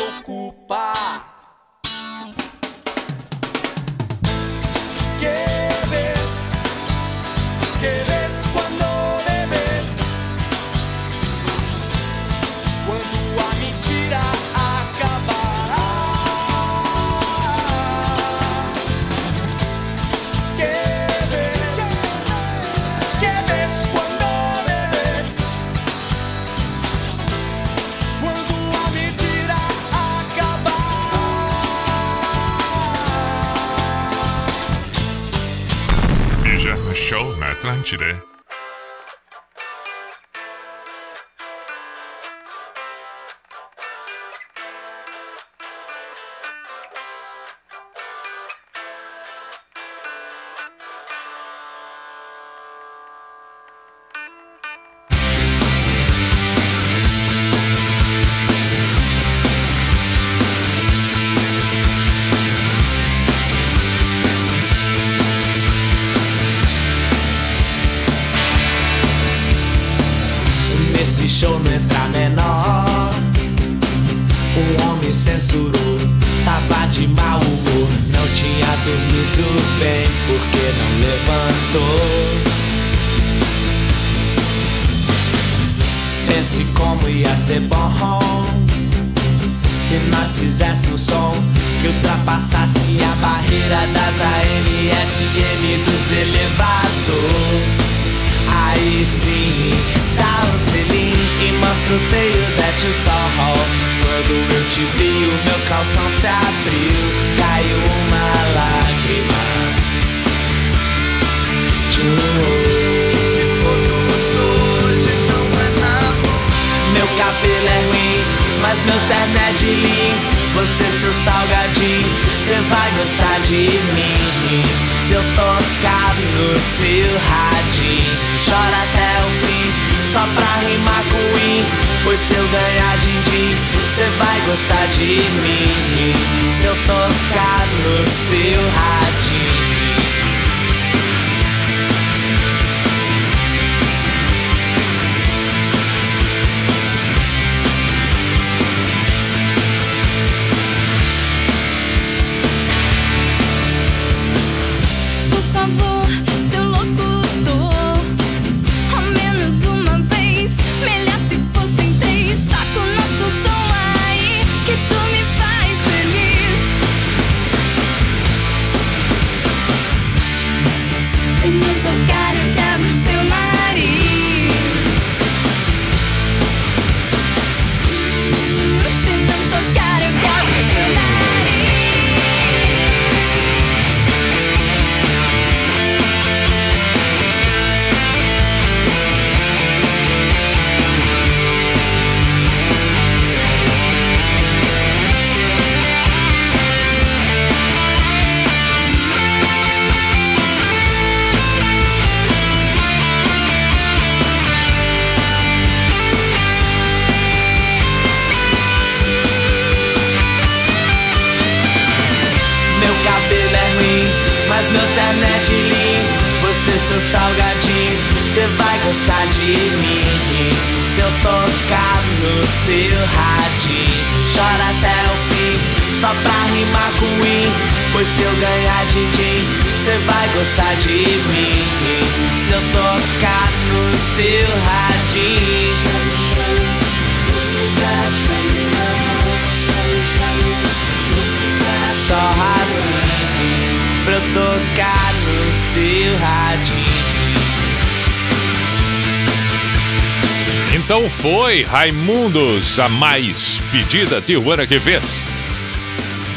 Raimundos, a mais pedida Tijuana que fez.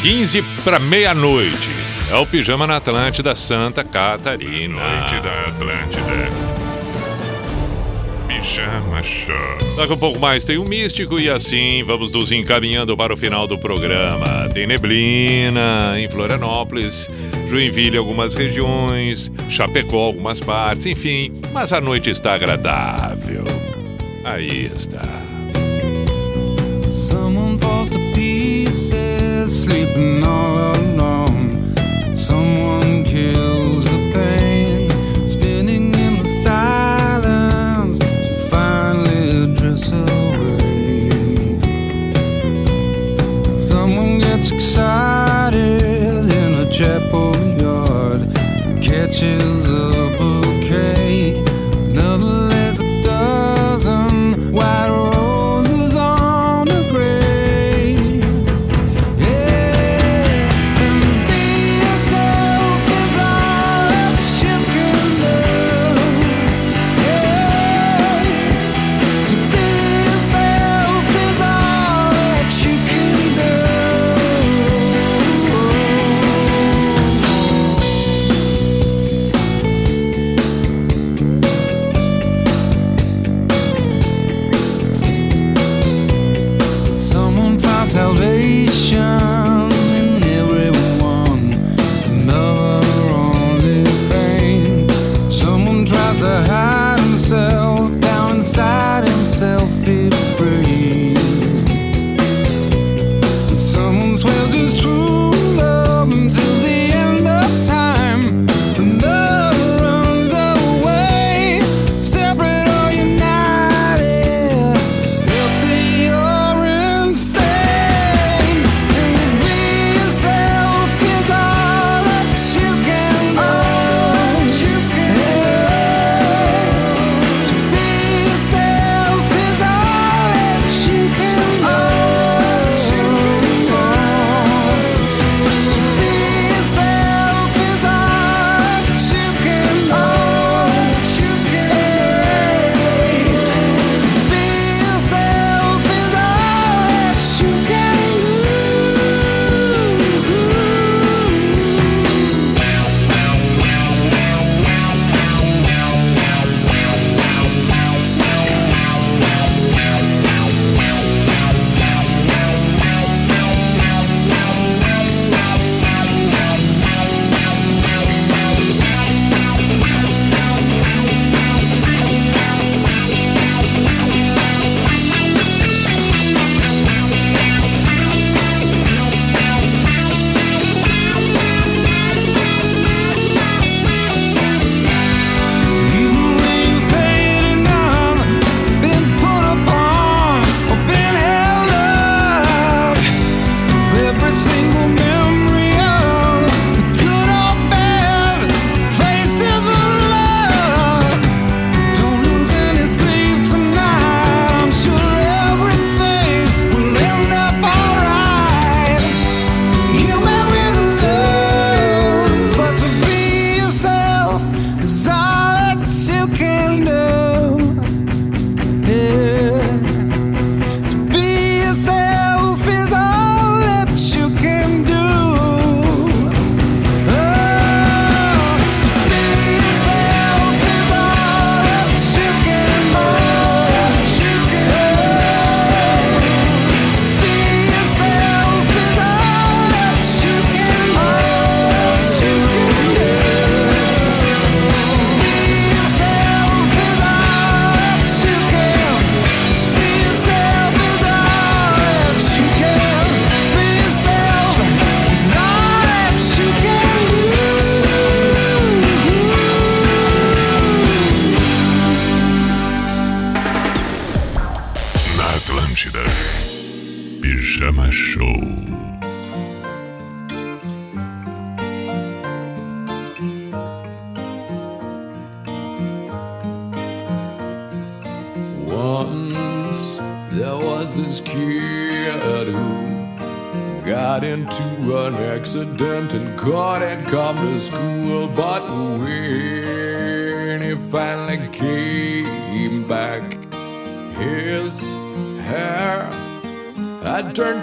15 para meia-noite. É o Pijama na Atlântida, Santa Catarina. Noite da Atlântida. Pijama Show. Daqui um pouco mais tem o um Místico e assim vamos nos encaminhando para o final do programa. Tem neblina em Florianópolis, Joinville algumas regiões, Chapecó algumas partes, enfim, mas a noite está agradável. Aí está. Someone falls to pieces, sleeping all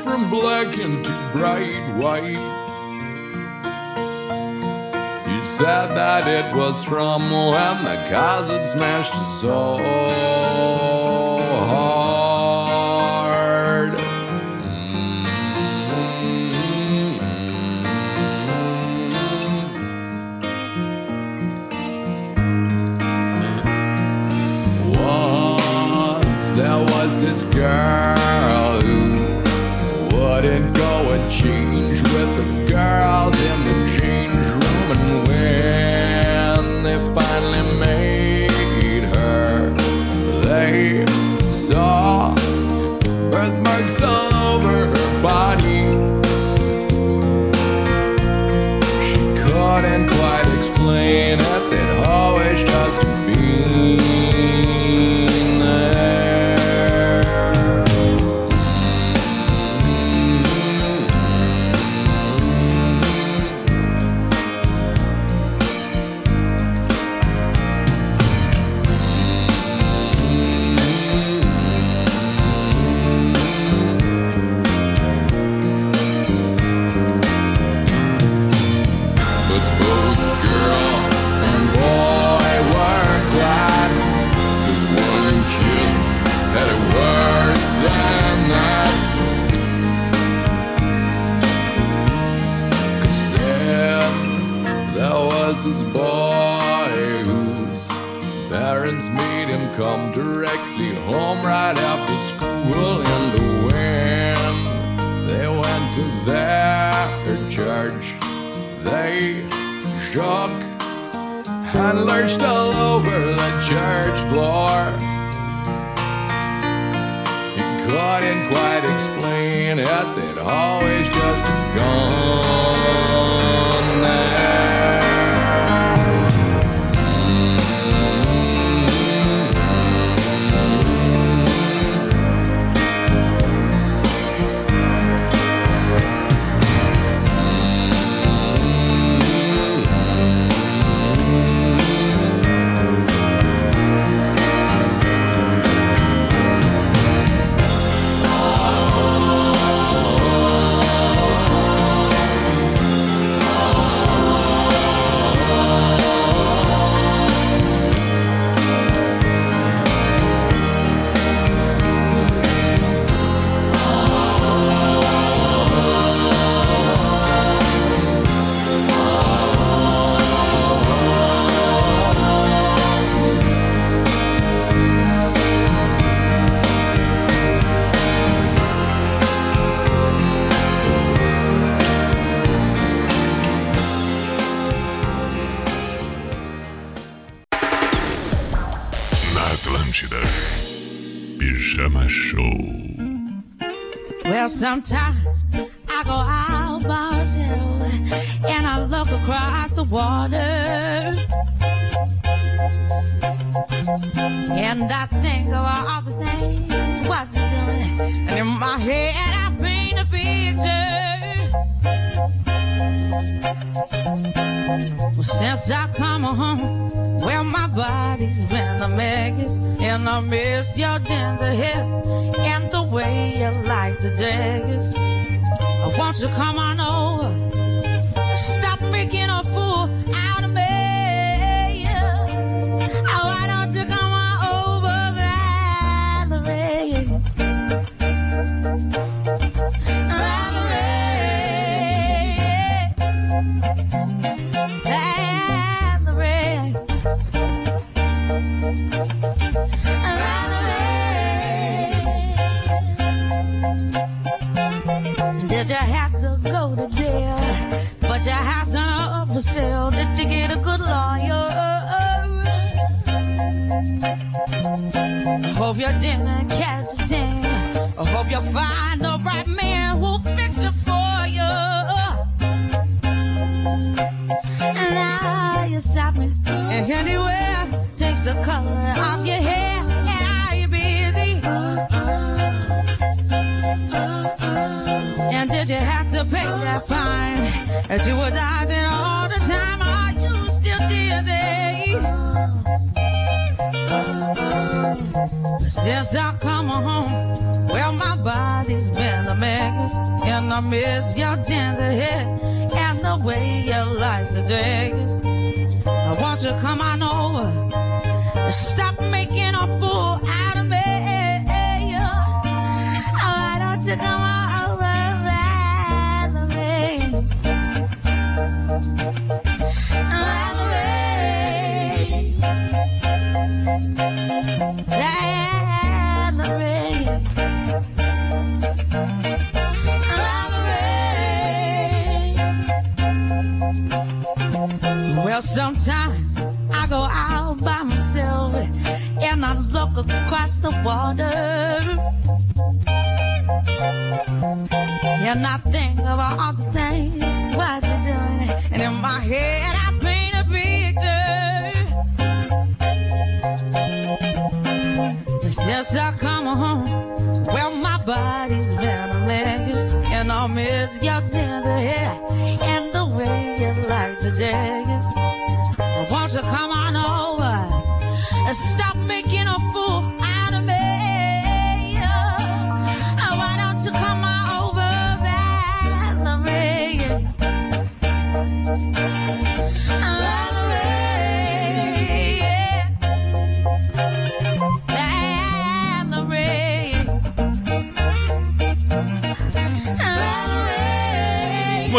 from black into bright white. He said that it was from when the cousin smashed us all.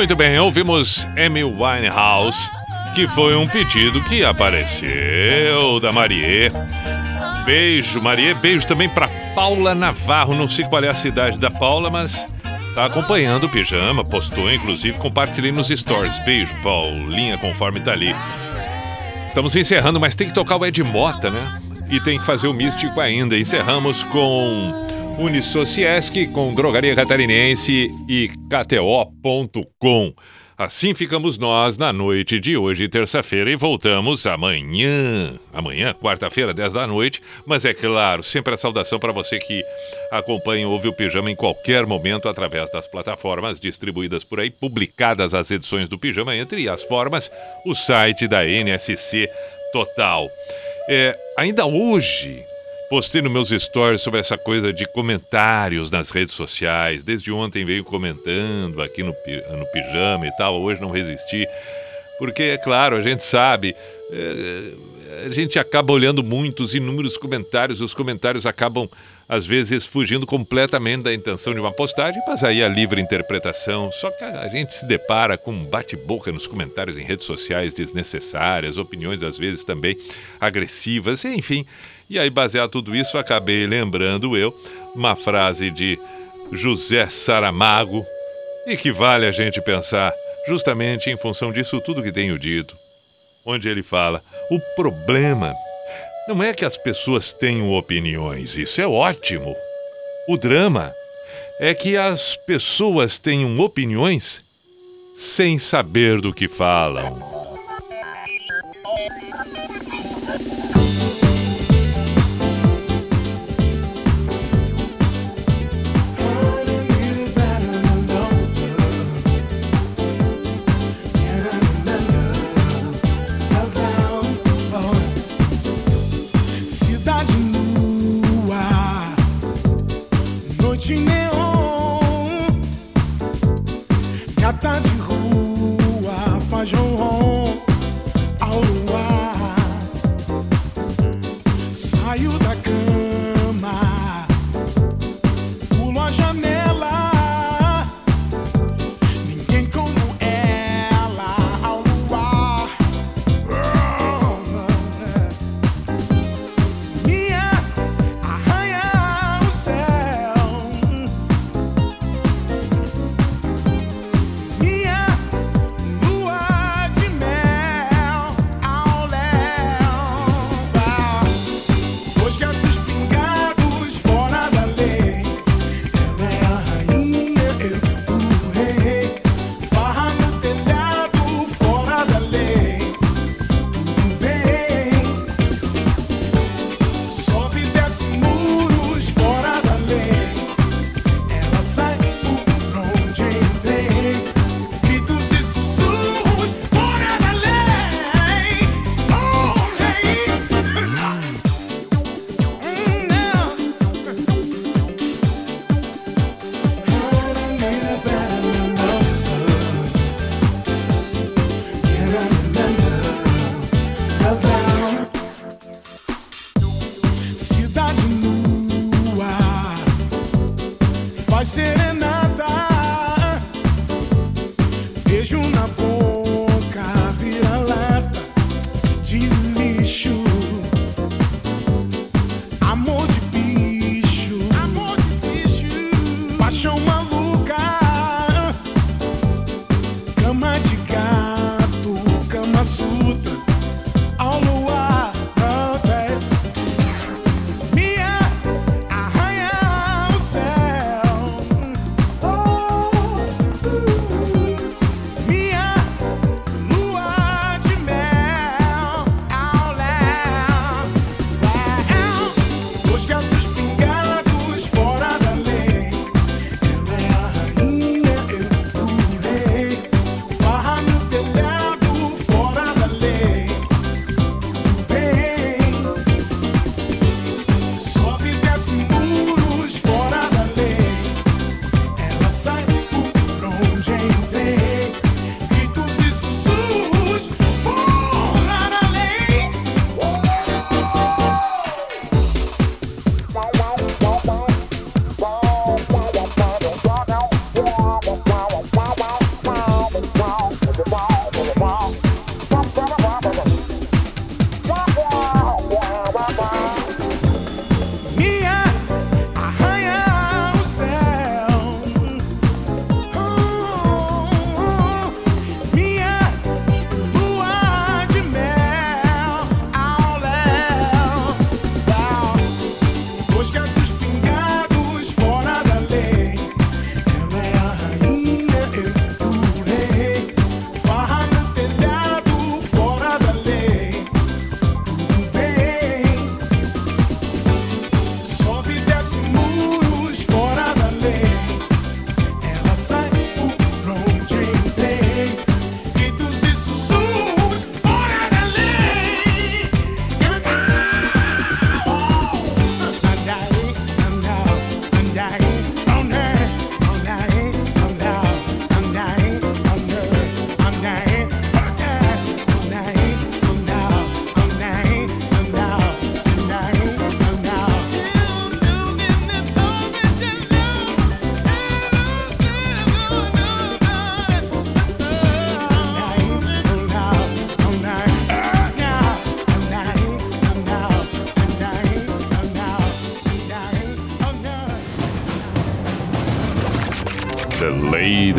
Muito bem, ouvimos Amy Winehouse, que foi um pedido que apareceu da Marie. Beijo, Marie. Beijo também para Paula Navarro. Não sei qual é a cidade da Paula, mas tá acompanhando o pijama. Postou, inclusive, compartilhei nos stories. Beijo, Paulinha, conforme tá ali. Estamos encerrando, mas tem que tocar o Ed Mota, né? E tem que fazer o místico ainda. Encerramos com Unisociesc, com Drogaria Catarinense e KTO.com. Assim ficamos nós na noite de hoje, terça-feira, e voltamos amanhã. Amanhã, quarta-feira, 10 da noite. Mas é claro, sempre a saudação para você que acompanha ou ouve o Pijama em qualquer momento através das plataformas distribuídas por aí, publicadas as edições do Pijama, entre as formas, o site da NSC Total. É, ainda hoje, postei nos meus stories sobre essa coisa de comentários nas redes sociais. Desde ontem veio comentando aqui no, no pijama e tal. Hoje não resisti. Porque, é claro, a gente sabe. é, a gente acaba olhando muitos inúmeros comentários. Os comentários acabam, às vezes, fugindo completamente da intenção de uma postagem, mas aí a livre interpretação. Só que a gente se depara com um bate-boca nos comentários em redes sociais desnecessárias, opiniões às vezes também agressivas, enfim. E aí, baseado tudo isso, acabei lembrando eu uma frase de José Saramago e que vale a gente pensar justamente em função disso tudo que tenho dito. Onde ele fala: o problema não é que as pessoas tenham opiniões, isso é ótimo. O drama é que as pessoas tenham opiniões sem saber do que falam.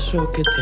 eso que tiene